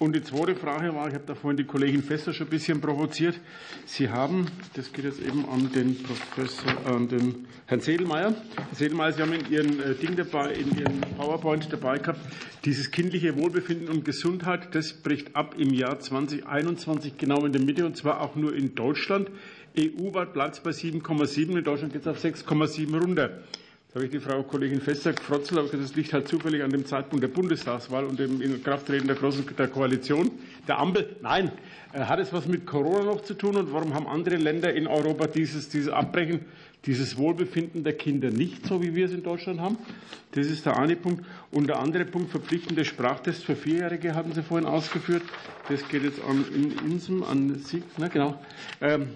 Und die zweite Frage war, ich habe da vorhin die Kollegin Fester schon ein bisschen provoziert. Sie haben, das geht jetzt eben an den Professor, an den Herrn Sedelmeier. Herr Sedelmeier, Sie haben in Ihren äh, Ding dabei, in Ihren PowerPoint dabei gehabt, dieses kindliche Wohlbefinden und Gesundheit, das bricht ab im Jahr 2021 genau in der Mitte und zwar auch nur in Deutschland. EU-weit bleibt es bei 7,7, in Deutschland geht es auf 6,7 runter. Da habe ich die Frau Kollegin Fester gefrotzt, aber das liegt halt zufällig an dem Zeitpunkt der Bundestagswahl und dem Inkrafttreten der großen der Koalition, der Ampel. Nein, äh, hat es was mit Corona noch zu tun und warum haben andere Länder in Europa dieses, dieses Abbrechen, dieses Wohlbefinden der Kinder nicht, so wie wir es in Deutschland haben? Das ist der eine Punkt. Und der andere Punkt, verpflichtende Sprachtest für Vierjährige, hatten Sie vorhin ausgeführt. Das geht jetzt an Insem, an Sie, ne, genau. Ähm,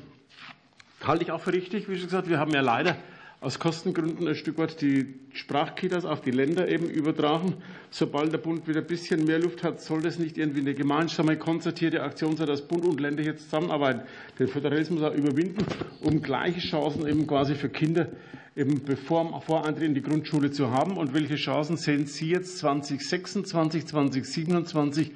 halte ich auch für richtig, wie schon gesagt. Wir haben ja leider aus Kostengründen ein Stück weit die Sprachkitas auf die Länder eben übertragen. Sobald der Bund wieder ein bisschen mehr Luft hat, soll das nicht irgendwie eine gemeinsame, konzertierte Aktion sein, dass Bund und Länder jetzt zusammenarbeiten, den Föderalismus auch überwinden, um gleiche Chancen eben quasi für Kinder eben bevor Voreintritt in die Grundschule zu haben. Und welche Chancen sehen Sie jetzt 2026, 2027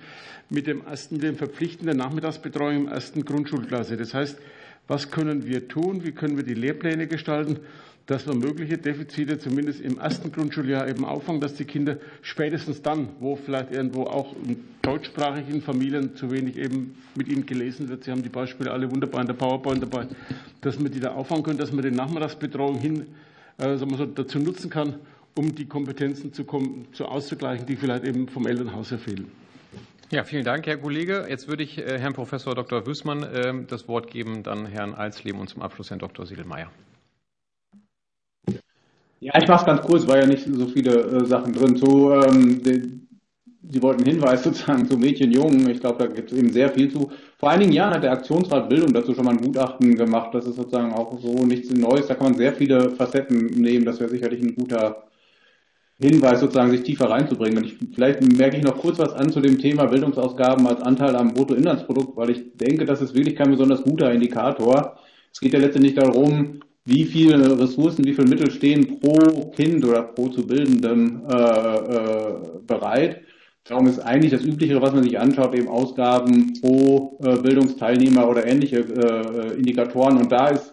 mit dem ersten, mit dem verpflichtenden Nachmittagsbetreuung im ersten Grundschulklasse? Das heißt, was können wir tun? Wie können wir die Lehrpläne gestalten? Dass wir mögliche Defizite zumindest im ersten Grundschuljahr eben auffangen, dass die Kinder spätestens dann, wo vielleicht irgendwo auch in deutschsprachigen Familien zu wenig eben mit ihnen gelesen wird, Sie haben die Beispiele alle wunderbar in der PowerPoint dabei, dass wir die da auffangen können, dass man die Nachmittagsbetreuung hin äh, sagen wir so, dazu nutzen kann, um die Kompetenzen zu, kommen, zu auszugleichen, die vielleicht eben vom Elternhaus her fehlen. Ja, vielen Dank, Herr Kollege. Jetzt würde ich äh, Herrn Professor Dr. Wüßmann äh, das Wort geben, dann Herrn Alsleben und zum Abschluss Herrn Dr. Siedelmeier. Ja, ich mache es ganz kurz, war ja nicht so viele äh, Sachen drin. Zu, ähm, die, Sie wollten Hinweis sozusagen zu Mädchen, Jungen. Ich glaube, da gibt es eben sehr viel zu. Vor einigen Jahren hat der Aktionsrat Bildung dazu schon mal ein Gutachten gemacht. Das ist sozusagen auch so nichts Neues. Da kann man sehr viele Facetten nehmen. Das wäre sicherlich ein guter Hinweis, sozusagen sich tiefer reinzubringen. Und ich, vielleicht merke ich noch kurz was an zu dem Thema Bildungsausgaben als Anteil am Bruttoinlandsprodukt, weil ich denke, das ist wirklich kein besonders guter Indikator. Es geht ja letztendlich darum, wie viele Ressourcen, wie viele Mittel stehen pro Kind oder pro zu bildendem äh, äh, bereit. Darum ist eigentlich das Üblichere, was man sich anschaut, eben Ausgaben pro äh, Bildungsteilnehmer oder ähnliche äh, Indikatoren. Und da ist,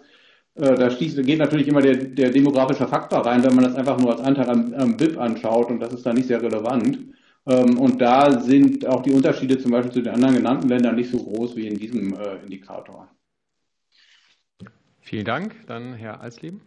äh, da geht natürlich immer der, der demografische Faktor rein, wenn man das einfach nur als Anteil am, am BIP anschaut. Und das ist da nicht sehr relevant. Ähm, und da sind auch die Unterschiede zum Beispiel zu den anderen genannten Ländern nicht so groß wie in diesem äh, Indikator. Vielen Dank. Dann Herr Alsleben.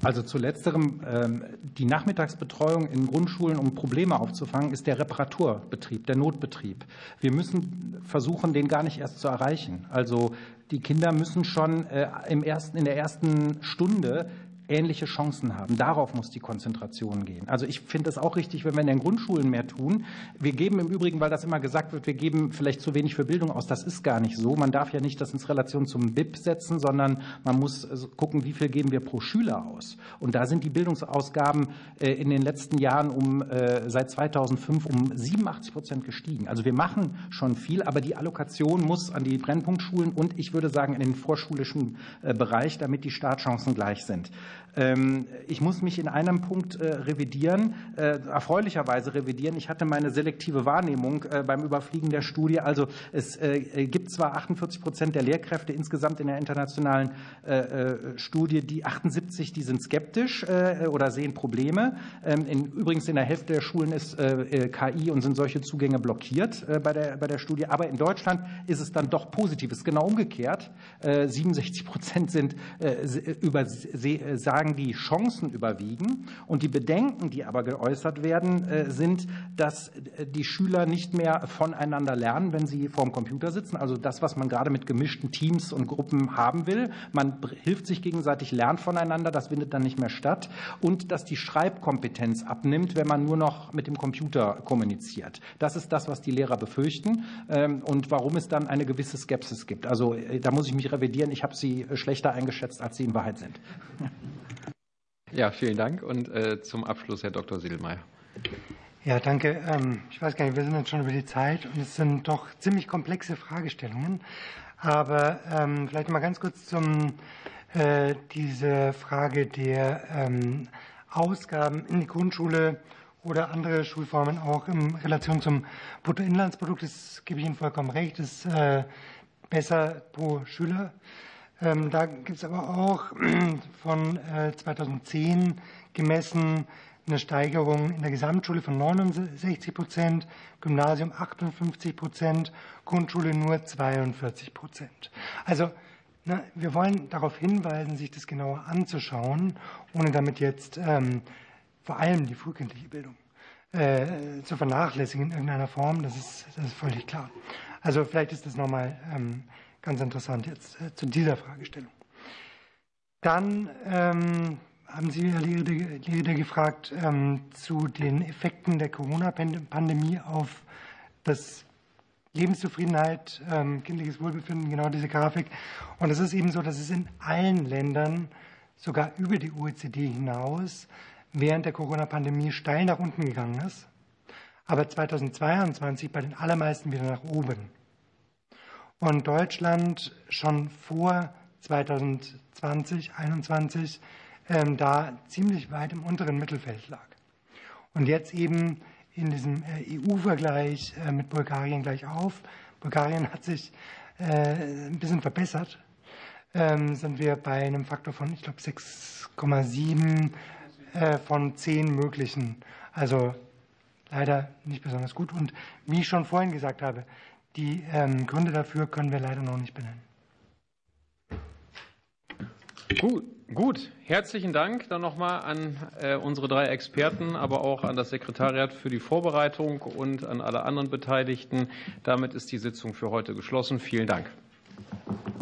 Also zu letzterem, ähm, die Nachmittagsbetreuung in Grundschulen, um Probleme aufzufangen, ist der Reparaturbetrieb, der Notbetrieb. Wir müssen versuchen, den gar nicht erst zu erreichen. Also die Kinder müssen schon äh, im ersten, in der ersten Stunde ähnliche Chancen haben. Darauf muss die Konzentration gehen. Also ich finde es auch richtig, wenn wir in den Grundschulen mehr tun. Wir geben im Übrigen, weil das immer gesagt wird, wir geben vielleicht zu wenig für Bildung aus. Das ist gar nicht so. Man darf ja nicht das ins Relation zum BIP setzen, sondern man muss gucken, wie viel geben wir pro Schüler aus. Und da sind die Bildungsausgaben äh, in den letzten Jahren um äh, seit 2005 um 87 Prozent gestiegen. Also wir machen schon viel, aber die Allokation muss an die Brennpunktschulen und ich würde sagen in den vorschulischen äh, Bereich, damit die Startchancen gleich sind. Ähm, ich muss mich in einem Punkt äh, revidieren, äh, erfreulicherweise revidieren. Ich hatte meine selektive Wahrnehmung äh, beim Überfliegen der Studie. Also es gibt zwar 48 Prozent der Lehrkräfte insgesamt in der internationalen Studie, die 78, die sind skeptisch oder sehen Probleme. Ähm, übrigens in der Hälfte der Schulen ist KI und sind solche Zugänge blockiert bei der, bei der Studie. Aber in Deutschland ist es dann doch positiv. Es ist genau umgekehrt. 67 Prozent sind über sagen, die Chancen überwiegen. Und die Bedenken, die aber geäußert werden, sind, dass die Schüler nicht mehr voneinander lernen, wenn sie vor dem Computer sitzen. Also das, was man gerade mit gemischten Teams und Gruppen haben will. Man hilft sich gegenseitig, lernt voneinander. Das findet dann nicht mehr statt. Und dass die Schreibkompetenz abnimmt, wenn man nur noch mit dem Computer kommuniziert. Das ist das, was die Lehrer befürchten ähm, und warum es dann eine gewisse Skepsis gibt. Also da muss ich mich revidieren. Ich habe sie schlechter eingeschätzt, als sie in Wahrheit sind. Ja, vielen Dank. Und äh, zum Abschluss Herr Dr. Siedelmeier. Ja, danke. Ähm, ich weiß gar nicht, wir sind jetzt schon über die Zeit und es sind doch ziemlich komplexe Fragestellungen. Aber ähm, vielleicht mal ganz kurz zum äh, diese Frage der ähm, Ausgaben in die Grundschule oder andere Schulformen auch in Relation zum Bruttoinlandsprodukt. Das gebe ich Ihnen vollkommen recht. Das ist äh, besser pro Schüler. Ähm, da gibt es aber auch von 2010 äh, gemessen eine Steigerung in der Gesamtschule von 69 Prozent, Gymnasium 58 Prozent, Grundschule nur 42 Prozent. Also na, wir wollen darauf hinweisen, sich das genauer anzuschauen, ohne damit jetzt ähm, vor allem die frühkindliche Bildung äh, zu vernachlässigen in irgendeiner Form. Das ist, das ist völlig klar. Also vielleicht ist das nochmal ähm, ganz interessant jetzt äh, zu dieser Fragestellung. Dann ähm, haben Sie, Herr Lehrer, gefragt ähm, zu den Effekten der Corona-Pandemie auf das Lebenszufriedenheit, ähm, kindliches Wohlbefinden, genau diese Grafik. Und es ist eben so, dass es in allen Ländern, sogar über die OECD hinaus, während der Corona-Pandemie steil nach unten gegangen ist, aber 2022 bei den allermeisten wieder nach oben. Und Deutschland schon vor 2020, 2021 ähm, da ziemlich weit im unteren Mittelfeld lag. Und jetzt eben in diesem äh, EU-Vergleich äh, mit Bulgarien gleich auf. Bulgarien hat sich äh, ein bisschen verbessert. Ähm, sind wir bei einem Faktor von, ich glaube, 6,7 von 10 möglichen. Also leider nicht besonders gut. Und wie ich schon vorhin gesagt habe, die ähm, Gründe dafür können wir leider noch nicht benennen. Gut, gut. Herzlichen Dank dann nochmal an äh, unsere drei Experten, aber auch an das Sekretariat für die Vorbereitung und an alle anderen Beteiligten. Damit ist die Sitzung für heute geschlossen. Vielen Dank.